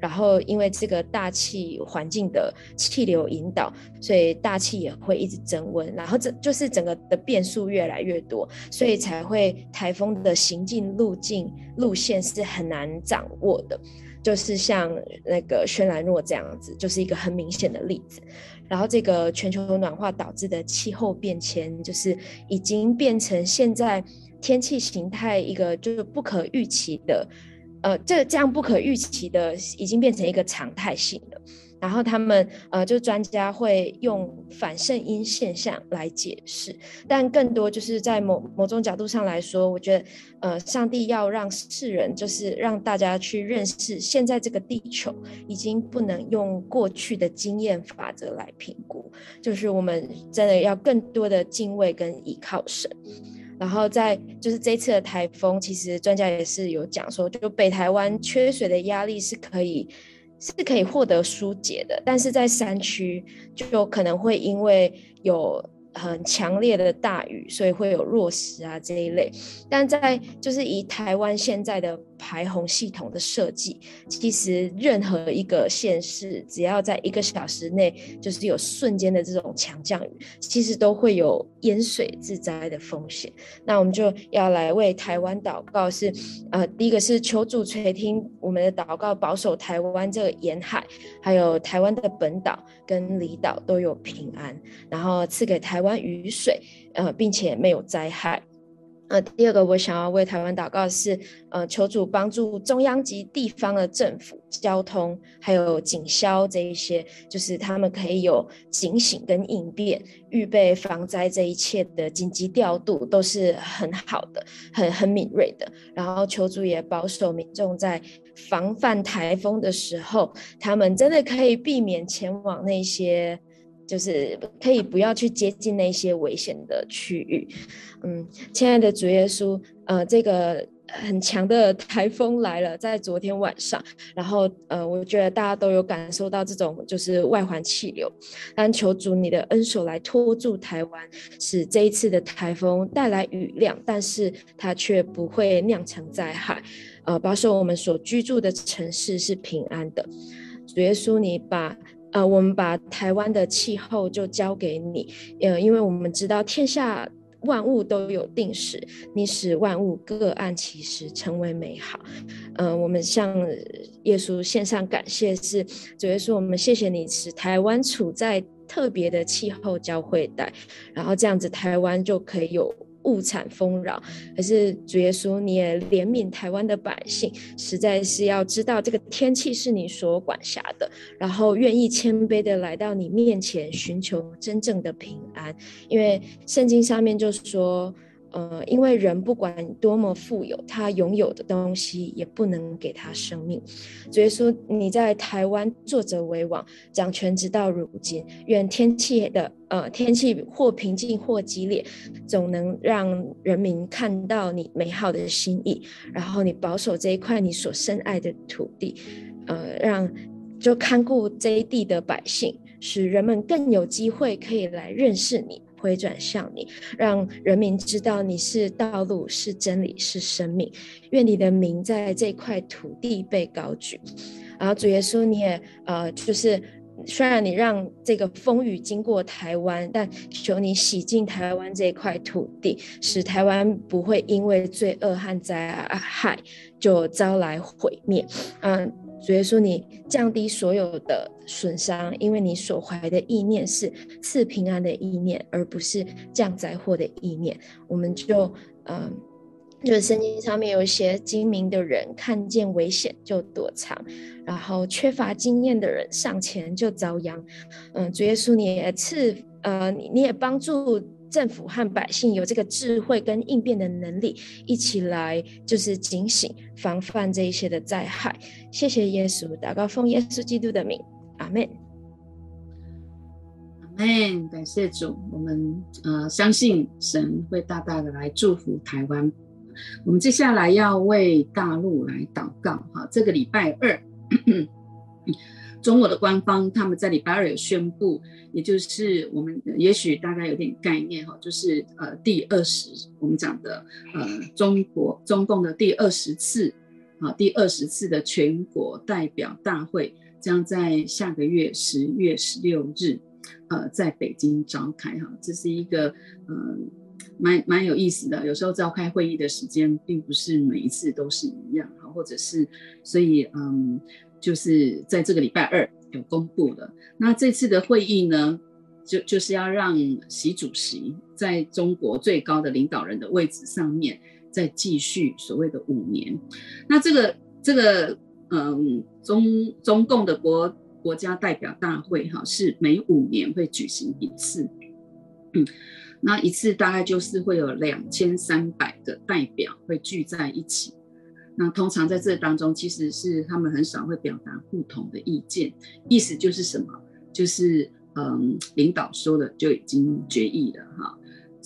然后因为这个大气环境的气流引导，所以大气也会一直增温，然后这就是整个的变数越来越多，所以才会台风的行进路径路线是很难掌握的，就是像那个轩岚诺这样子，就是一个很明显的例子。然后这个全球暖化导致的气候变迁，就是已经变成现在天气形态一个就是不可预期的，呃，这这样不可预期的已经变成一个常态性的。然后他们呃，就专家会用反圣婴现象来解释，但更多就是在某某种角度上来说，我觉得呃，上帝要让世人就是让大家去认识，现在这个地球已经不能用过去的经验法则来评估，就是我们真的要更多的敬畏跟依靠神。然后在就是这次的台风，其实专家也是有讲说，就北台湾缺水的压力是可以。是可以获得疏解的，但是在山区就可能会因为有。很强烈的大雨，所以会有落石啊这一类。但在就是以台湾现在的排洪系统的设计，其实任何一个县市，只要在一个小时内就是有瞬间的这种强降雨，其实都会有淹水致灾的风险。那我们就要来为台湾祷告是，是呃，第一个是求主垂听我们的祷告，保守台湾这个沿海，还有台湾的本岛跟离岛都有平安，然后赐给台湾。雨水，呃，并且没有灾害。呃，第二个我想要为台湾祷告的是，呃，求主帮助中央及地方的政府、交通，还有警消这一些，就是他们可以有警醒跟应变，预备防灾这一切的紧急调度都是很好的，很很敏锐的。然后求主也保守民众在防范台风的时候，他们真的可以避免前往那些。就是可以不要去接近那些危险的区域，嗯，亲爱的主耶稣，呃，这个很强的台风来了，在昨天晚上，然后呃，我觉得大家都有感受到这种就是外环气流，但求主你的恩手来托住台湾，使这一次的台风带来雨量，但是它却不会酿成灾害，呃，保守我们所居住的城市是平安的，主耶稣，你把。呃，我们把台湾的气候就交给你，呃，因为我们知道天下万物都有定时，你使万物各按其时成为美好。呃，我们向耶稣献上感谢，是主耶稣，我们谢谢你使台湾处在特别的气候交汇带，然后这样子台湾就可以有。物产丰饶，可是主耶稣，你也怜悯台湾的百姓，实在是要知道这个天气是你所管辖的，然后愿意谦卑的来到你面前，寻求真正的平安，因为圣经上面就说。呃，因为人不管多么富有，他拥有的东西也不能给他生命。所以说，你在台湾坐着为王，掌权直到如今。愿天气的呃天气或平静或激烈，总能让人民看到你美好的心意。然后你保守这一块你所深爱的土地，呃，让就看顾这一地的百姓，使人们更有机会可以来认识你。回转向你，让人民知道你是道路，是真理，是生命。愿你的名在这块土地被高举。然后主耶稣，你也呃，就是虽然你让这个风雨经过台湾，但求你洗净台湾这块土地，使台湾不会因为罪恶和灾害就遭来毁灭。嗯。主耶稣，你降低所有的损伤，因为你所怀的意念是赐平安的意念，而不是降灾祸的意念。我们就，嗯，就是圣经上面有一些精明的人，看见危险就躲藏，然后缺乏经验的人上前就遭殃。嗯，主耶稣，你也赐，呃，你你也帮助。政府和百姓有这个智慧跟应变的能力，一起来就是警醒防范这一些的灾害。谢谢耶稣，祷告奉耶稣基督的名，阿门。阿门。感谢主，我们呃相信神会大大的来祝福台湾。我们接下来要为大陆来祷告哈，这个礼拜二。中国的官方他们在礼拜二有宣布，也就是我们也许大家有点概念哈，就是呃第二十我们讲的呃中国中共的第二十次啊，第二十次的全国代表大会将在下个月十月十六日，呃，在北京召开哈，这是一个嗯，蛮蛮有意思的。有时候召开会议的时间并不是每一次都是一样哈，或者是所以嗯，就是在这个礼拜二有公布了。那这次的会议呢，就就是要让习主席在中国最高的领导人的位置上面。再继续所谓的五年，那这个这个嗯中中共的国国家代表大会哈是每五年会举行一次，嗯，那一次大概就是会有两千三百个代表会聚在一起，那通常在这当中其实是他们很少会表达不同的意见，意思就是什么？就是嗯领导说了就已经决议了哈。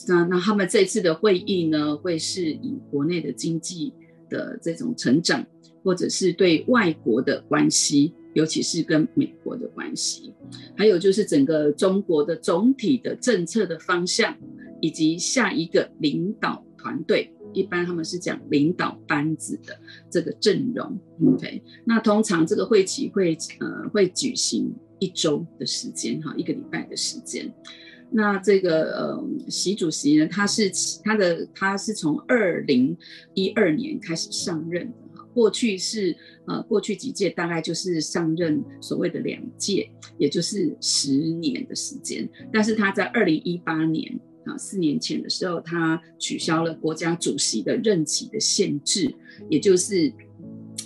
那那他们这次的会议呢，会是以国内的经济的这种成长，或者是对外国的关系，尤其是跟美国的关系，还有就是整个中国的总体的政策的方向，以及下一个领导团队，一般他们是讲领导班子的这个阵容。OK，那通常这个会期会呃会举行一周的时间哈，一个礼拜的时间。那这个呃，习主席呢，他是他的他是从二零一二年开始上任的，过去是呃过去几届大概就是上任所谓的两届，也就是十年的时间。但是他在二零一八年啊四年前的时候，他取消了国家主席的任期的限制，也就是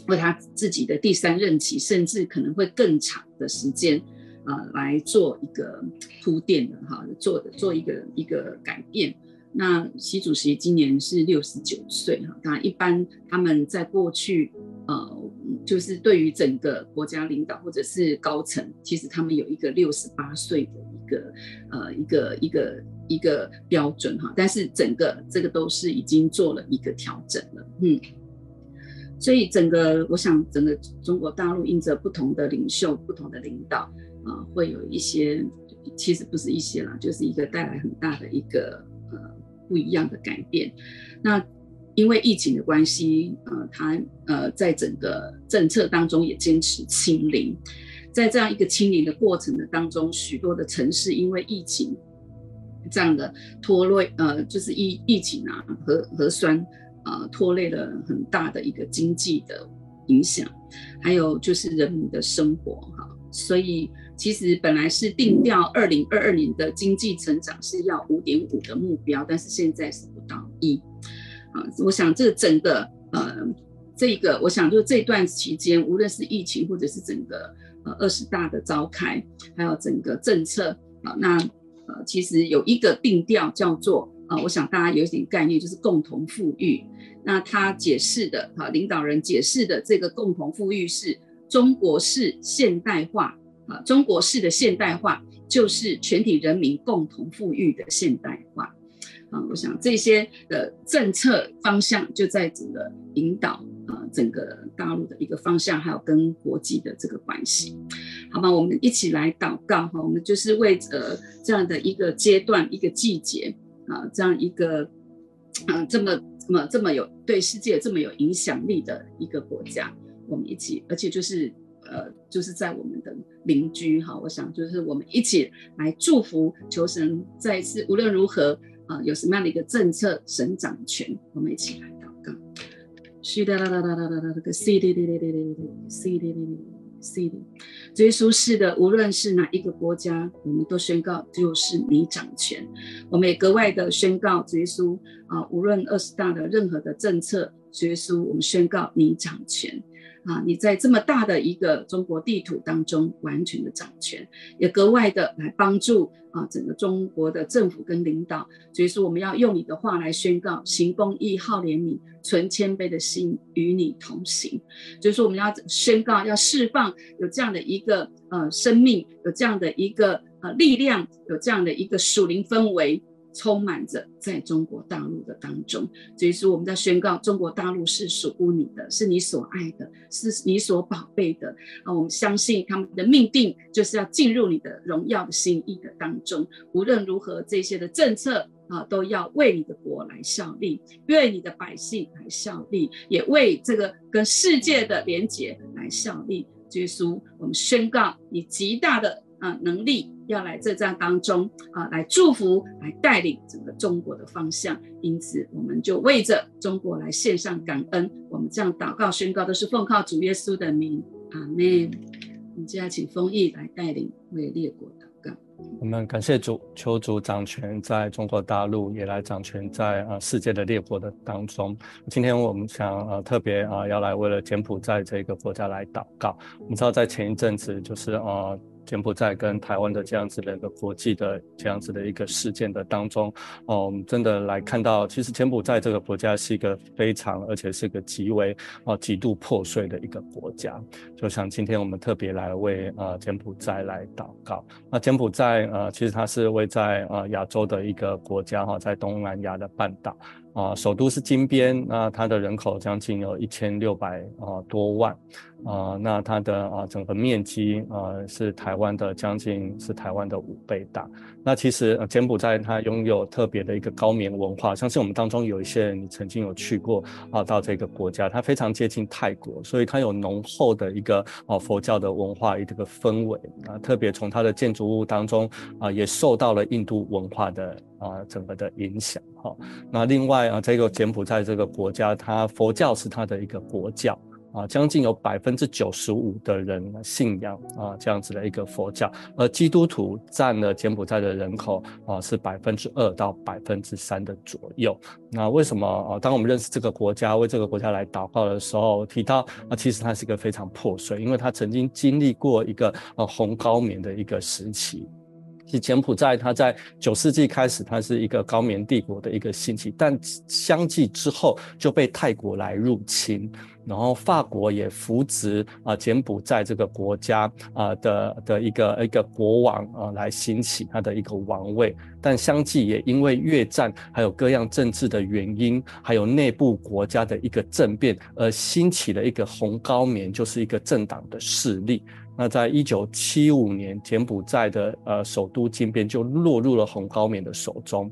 为他自己的第三任期，甚至可能会更长的时间。呃，来做一个铺垫的哈，做的做一个一个改变。那习主席今年是六十九岁哈，当然一般他们在过去呃，就是对于整个国家领导或者是高层，其实他们有一个六十八岁的一个呃一个一个一个标准哈，但是整个这个都是已经做了一个调整了，嗯。所以整个我想整个中国大陆因着不同的领袖、不同的领导。啊、呃，会有一些，其实不是一些啦，就是一个带来很大的一个呃不一样的改变。那因为疫情的关系，呃，他呃在整个政策当中也坚持清零，在这样一个清零的过程的当中，许多的城市因为疫情这样的拖累，呃，就是疫疫情啊核核酸、呃、拖累了很大的一个经济的影响，还有就是人民的生活哈，所以。其实本来是定调二零二二年的经济成长是要五点五的目标，但是现在是不到一。啊，我想这整个呃这个，我想就这段期间，无论是疫情或者是整个呃二十大的召开，还有整个政策啊，那呃其实有一个定调叫做啊，我想大家有一点概念，就是共同富裕。那他解释的啊，领导人解释的这个共同富裕是中国式现代化。啊，中国式的现代化就是全体人民共同富裕的现代化。啊，我想这些的政策方向就在整个引导啊，整个大陆的一个方向，还有跟国际的这个关系。好吧，我们一起来祷告哈，我们就是为呃这样的一个阶段、一个季节啊，这样一个啊这么这么这么有对世界这么有影响力的一个国家，我们一起，而且就是。呃，就是在我们的邻居哈，我想就是我们一起来祝福，求神再一次无论如何啊、有什么样的一个政策，神掌权，我们一起来祷告。是的啦啦啦啦啦啦，这个 C D D D D D C D D D C D，耶稣是的，无论是哪一个国家，我们都宣告就是你掌权。我们也格外的宣告，耶稣啊，无论二十大的任何的政策，耶稣，我们宣告你掌权。啊，你在这么大的一个中国地图当中完全的掌权，也格外的来帮助啊整个中国的政府跟领导。所以说，我们要用你的话来宣告：行公义、好怜悯、存谦卑的心，与你同行。所以说，我们要宣告，要释放有这样的一个呃生命，有这样的一个呃力量，有这样的一个属灵氛围。充满着在中国大陆的当中。所以说，我们在宣告中国大陆是属乎你的，是你所爱的，是你所宝贝的啊！我们相信他们的命定就是要进入你的荣耀的心意的当中。无论如何，这些的政策啊，都要为你的国来效力，为你的百姓来效力，也为这个跟世界的连结来效力。耶稣，我们宣告你极大的啊能力要来这战当中啊，来祝福，来带领整个中国的方向。因此，我们就为着中国来献上感恩。我们这样祷告宣告，都是奉靠主耶稣的名，阿门。我们接下来请丰毅来带领为列国祷告。我们感谢主，求主掌权在中国大陆，也来掌权在呃世界的列国的当中。今天我们想呃特别啊、呃、要来为了柬埔寨这个国家来祷告。我们知道在前一阵子就是呃。柬埔寨跟台湾的这样子的一个国际的这样子的一个事件的当中，哦，我们真的来看到，其实柬埔寨这个国家是一个非常，而且是个极为啊极度破碎的一个国家。就像今天我们特别来为呃柬埔寨来祷告。那柬埔寨呃，其实它是位在呃亚洲的一个国家哈，在东南亚的半岛。啊，首都是金边，那它的人口将近有一千六百啊多万，啊，那它的啊整个面积啊是台湾的将近是台湾的五倍大。那其实柬埔寨它拥有特别的一个高棉文化，相信我们当中有一些人曾经有去过啊到这个国家，它非常接近泰国，所以它有浓厚的一个啊佛教的文化一个氛围啊，特别从它的建筑物当中啊也受到了印度文化的。啊，整个的影响哈。那另外啊，这个柬埔寨这个国家，它佛教是它的一个国教啊，将近有百分之九十五的人信仰啊这样子的一个佛教，而基督徒占了柬埔寨的人口啊是百分之二到百分之三的左右。那为什么啊？当我们认识这个国家，为这个国家来祷告的时候，提到啊，其实它是一个非常破碎，因为它曾经经历过一个呃红高棉的一个时期。是柬埔寨，它在九世纪开始，它是一个高棉帝国的一个兴起，但相继之后就被泰国来入侵，然后法国也扶植啊柬埔寨这个国家啊的的一个一个国王啊来兴起他的一个王位，但相继也因为越战还有各样政治的原因，还有内部国家的一个政变而兴起了一个红高棉，就是一个政党的势力。那在一九七五年，柬埔寨的呃首都金边就落入了红高棉的手中。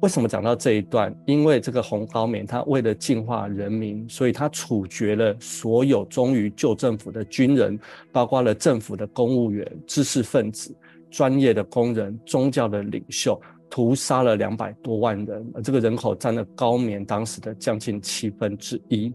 为什么讲到这一段？因为这个红高棉，他为了净化人民，所以他处决了所有忠于旧政府的军人，包括了政府的公务员、知识分子、专业的工人、宗教的领袖，屠杀了两百多万人，这个人口占了高棉当时的将近七分之一。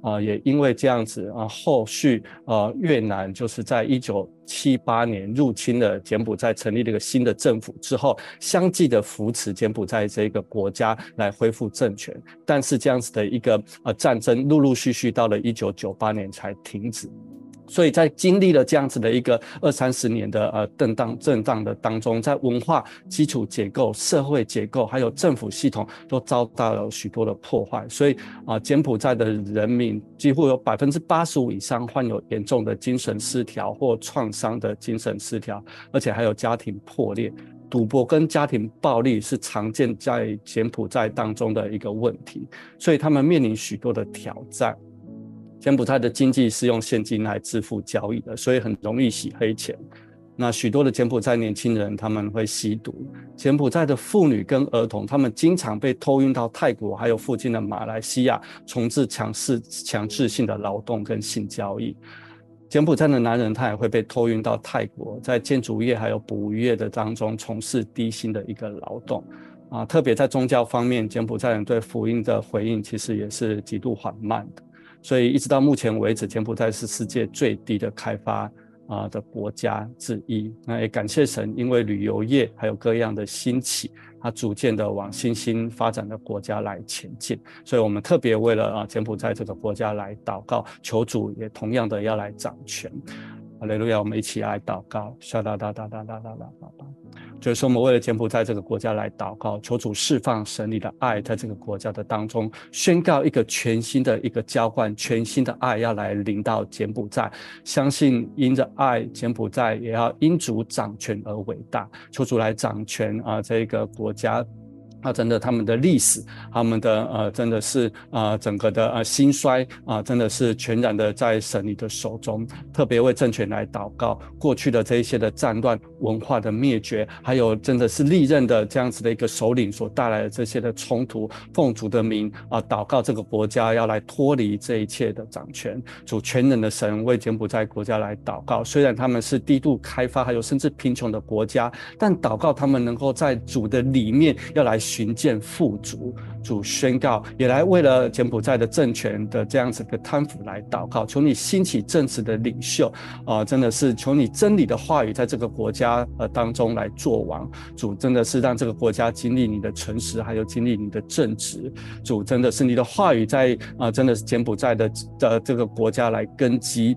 啊，也因为这样子啊，后续呃，越南就是在一九七八年入侵了柬埔寨，成立了一个新的政府之后，相继的扶持柬埔寨这个国家来恢复政权，但是这样子的一个呃战争，陆陆续续到了一九九八年才停止。所以在经历了这样子的一个二三十年的呃震荡震荡的当中，在文化基础结构、社会结构还有政府系统都遭到了许多的破坏。所以啊，柬埔寨的人民几乎有百分之八十五以上患有严重的精神失调或创伤的精神失调，而且还有家庭破裂、赌博跟家庭暴力是常见在柬埔寨当中的一个问题。所以他们面临许多的挑战。柬埔寨的经济是用现金来支付交易的，所以很容易洗黑钱。那许多的柬埔寨年轻人他们会吸毒，柬埔寨的妇女跟儿童他们经常被偷运到泰国还有附近的马来西亚，从事强势强制性的劳动跟性交易。柬埔寨的男人他也会被偷运到泰国，在建筑业还有捕鱼业的当中从事低薪的一个劳动。啊，特别在宗教方面，柬埔寨人对福音的回应其实也是极度缓慢的。所以一直到目前为止，柬埔寨是世界最低的开发啊的国家之一。那也感谢神，因为旅游业还有各样的兴起，它逐渐的往新兴发展的国家来前进。所以我们特别为了啊柬埔寨这个国家来祷告，求主也同样的要来掌权。哈利路亚，我们一起来祷告。哒哒哒哒哒哒哒哒哒。就是说我们为了柬埔寨这个国家来祷告，求主释放神你的爱，在这个国家的当中，宣告一个全新的一个交换，全新的爱要来临到柬埔寨。相信因着爱，柬埔寨也要因主掌权而伟大。求主来掌权啊，这个国家。啊，真的，他们的历史，他们的呃，真的是啊、呃，整个的呃兴衰啊，真的是全然的在神你的手中。特别为政权来祷告，过去的这一些的战乱、文化的灭绝，还有真的是历任的这样子的一个首领所带来的这些的冲突，奉主的名啊，祷告这个国家要来脱离这一切的掌权。主全能的神为柬埔寨国家来祷告，虽然他们是低度开发，还有甚至贫穷的国家，但祷告他们能够在主的里面要来。寻见富足，主宣告也来为了柬埔寨的政权的这样子的贪腐来祷告，求你兴起正直的领袖啊、真的是求你真理的话语在这个国家呃当中来作王，主真的是让这个国家经历你的诚实，还有经历你的正直，主真的是你的话语在啊、真的是柬埔寨的的这个国家来根基。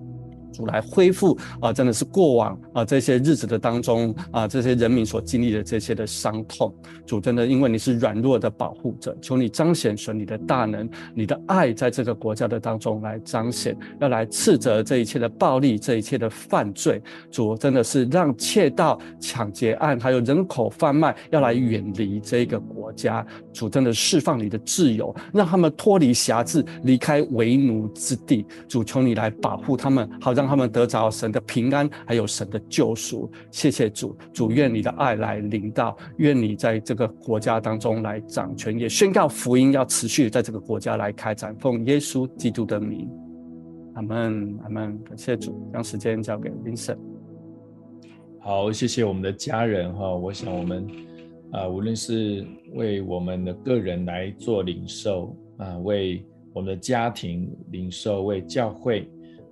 主来恢复啊，真的是过往啊这些日子的当中啊，这些人民所经历的这些的伤痛。主真的，因为你是软弱的保护者，求你彰显出你的大能，你的爱在这个国家的当中来彰显，要来斥责这一切的暴力，这一切的犯罪。主真的是让窃盗、抢劫案还有人口贩卖要来远离这个国家。主真的释放你的自由，让他们脱离辖制，离开为奴之地。主求你来保护他们，好让让他们得着神的平安，还有神的救赎。谢谢主，主愿你的爱来临到，愿你在这个国家当中来掌权，也宣告福音要持续在这个国家来开展。奉耶稣基督的名，阿门，阿门。感谢主，将时间交给 Vincent。好，谢谢我们的家人哈。我想我们啊，无论是为我们的个人来做领受啊，为我们的家庭领受，为教会。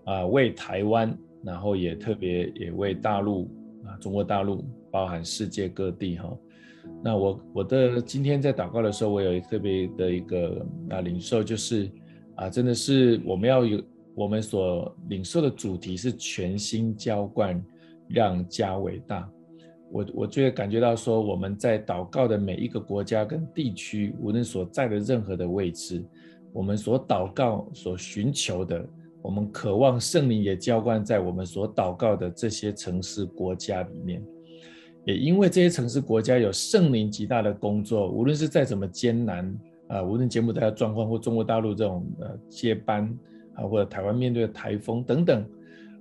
啊，为台湾，然后也特别也为大陆啊，中国大陆，包含世界各地哈。那我我的今天在祷告的时候，我有特别的一个啊领受，就是啊，真的是我们要有我们所领受的主题是全心浇灌，让家伟大。我我觉得感觉到说，我们在祷告的每一个国家跟地区，无论所在的任何的位置，我们所祷告所寻求的。我们渴望圣灵也浇灌在我们所祷告的这些城市国家里面，也因为这些城市国家有圣灵极大的工作，无论是再怎么艰难啊、无论柬埔寨的状况或中国大陆这种呃接班啊，或者台湾面对的台风等等，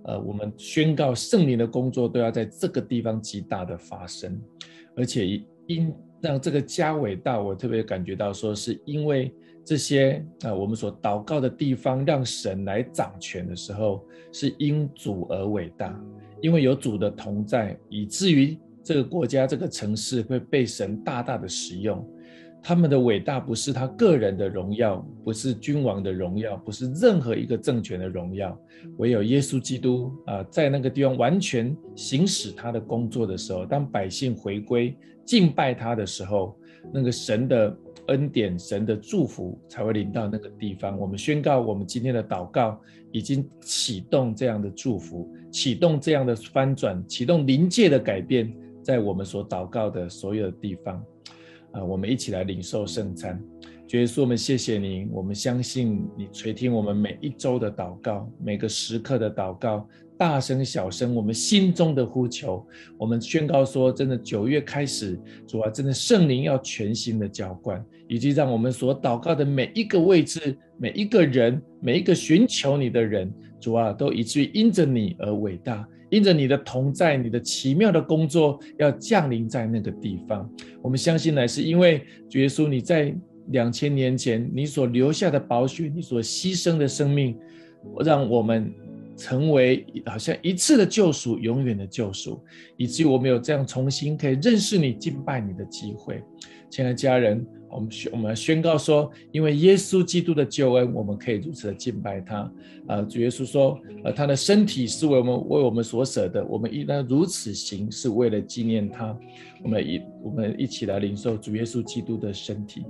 呃，我们宣告圣灵的工作都要在这个地方极大的发生，而且因让这个家伟大，我特别感觉到说是因为。这些啊，我们所祷告的地方，让神来掌权的时候，是因主而伟大，因为有主的同在，以至于这个国家、这个城市会被神大大的使用。他们的伟大不是他个人的荣耀，不是君王的荣耀，不是任何一个政权的荣耀，唯有耶稣基督啊，在那个地方完全行使他的工作的时候，当百姓回归敬拜他的时候，那个神的。恩典神的祝福才会临到那个地方。我们宣告，我们今天的祷告已经启动这样的祝福，启动这样的翻转，启动临界的改变，在我们所祷告的所有的地方。啊，我们一起来领受圣餐。主耶稣，我们谢谢您，我们相信你垂听我们每一周的祷告，每个时刻的祷告，大声小声，我们心中的呼求。我们宣告说，真的九月开始，主啊，真的圣灵要全新的浇灌，以及让我们所祷告的每一个位置、每一个人、每一个寻求你的人，主啊，都以至于因着你而伟大，因着你的同在，你的奇妙的工作要降临在那个地方。我们相信乃是因为主耶稣你在。两千年前，你所留下的宝血，你所牺牲的生命，让我们成为好像一次的救赎，永远的救赎，以至于我们有这样重新可以认识你、敬拜你的机会。亲爱的家人，我们宣我们宣告说，因为耶稣基督的救恩，我们可以如此的敬拜他。啊，主耶稣说，呃，他的身体是为我们为我们所舍的，我们应当如此行，是为了纪念他。我们一我们一起来领受主耶稣基督的身体。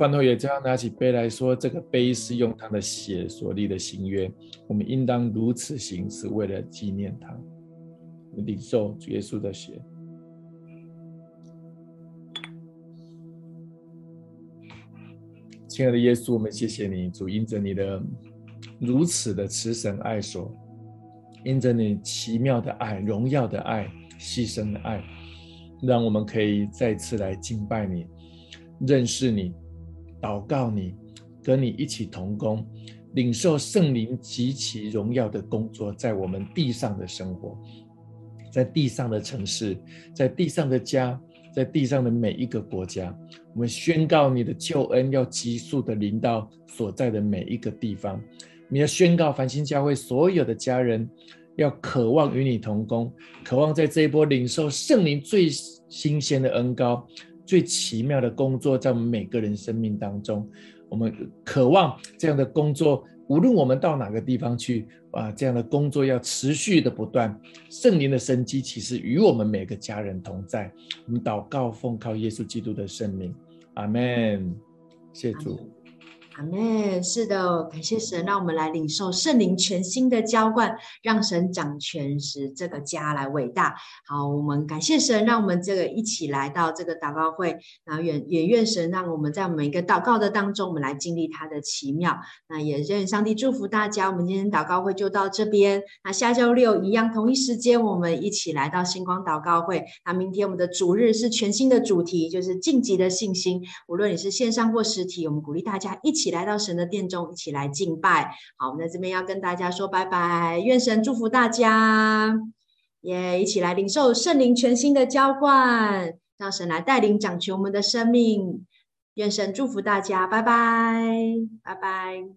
饭后也这样拿起杯来说：“这个杯是用他的血所立的新约，我们应当如此行，是为了纪念他，领受主耶稣的血。”亲爱的耶稣，我们谢谢你，主因着你的如此的慈神爱所，因着你奇妙的爱、荣耀的爱、牺牲的爱，让我们可以再次来敬拜你、认识你、祷告你，跟你一起同工，领受圣灵极其荣耀的工作，在我们地上的生活，在地上的城市，在地上的家，在地上的每一个国家，我们宣告你的救恩要急速的临到所在的每一个地方。你要宣告繁星教会所有的家人，要渴望与你同工，渴望在这一波领受圣灵最新鲜的恩膏、最奇妙的工作，在我们每个人生命当中，我们渴望这样的工作，无论我们到哪个地方去，啊，这样的工作要持续的不断，圣灵的生机其实与我们每个家人同在。我们祷告奉靠耶稣基督的圣名，阿门。谢主。阿门。是的，感谢神，让我们来领受圣灵全新的浇灌，让神掌权，使这个家来伟大。好，我们感谢神，让我们这个一起来到这个祷告会，然后也也愿神让我们在每一个祷告的当中，我们来经历他的奇妙。那也愿上帝祝福大家。我们今天祷告会就到这边。那下周六一样同一时间，我们一起来到星光祷告会。那明天我们的主日是全新的主题，就是晋级的信心。无论你是线上或实体，我们鼓励大家一起。一起来到神的殿中，一起来敬拜。好，我们在这边要跟大家说拜拜，愿神祝福大家，也、一起来领受圣灵全新的浇灌，让神来带领掌权我们的生命。愿神祝福大家，拜拜，拜拜。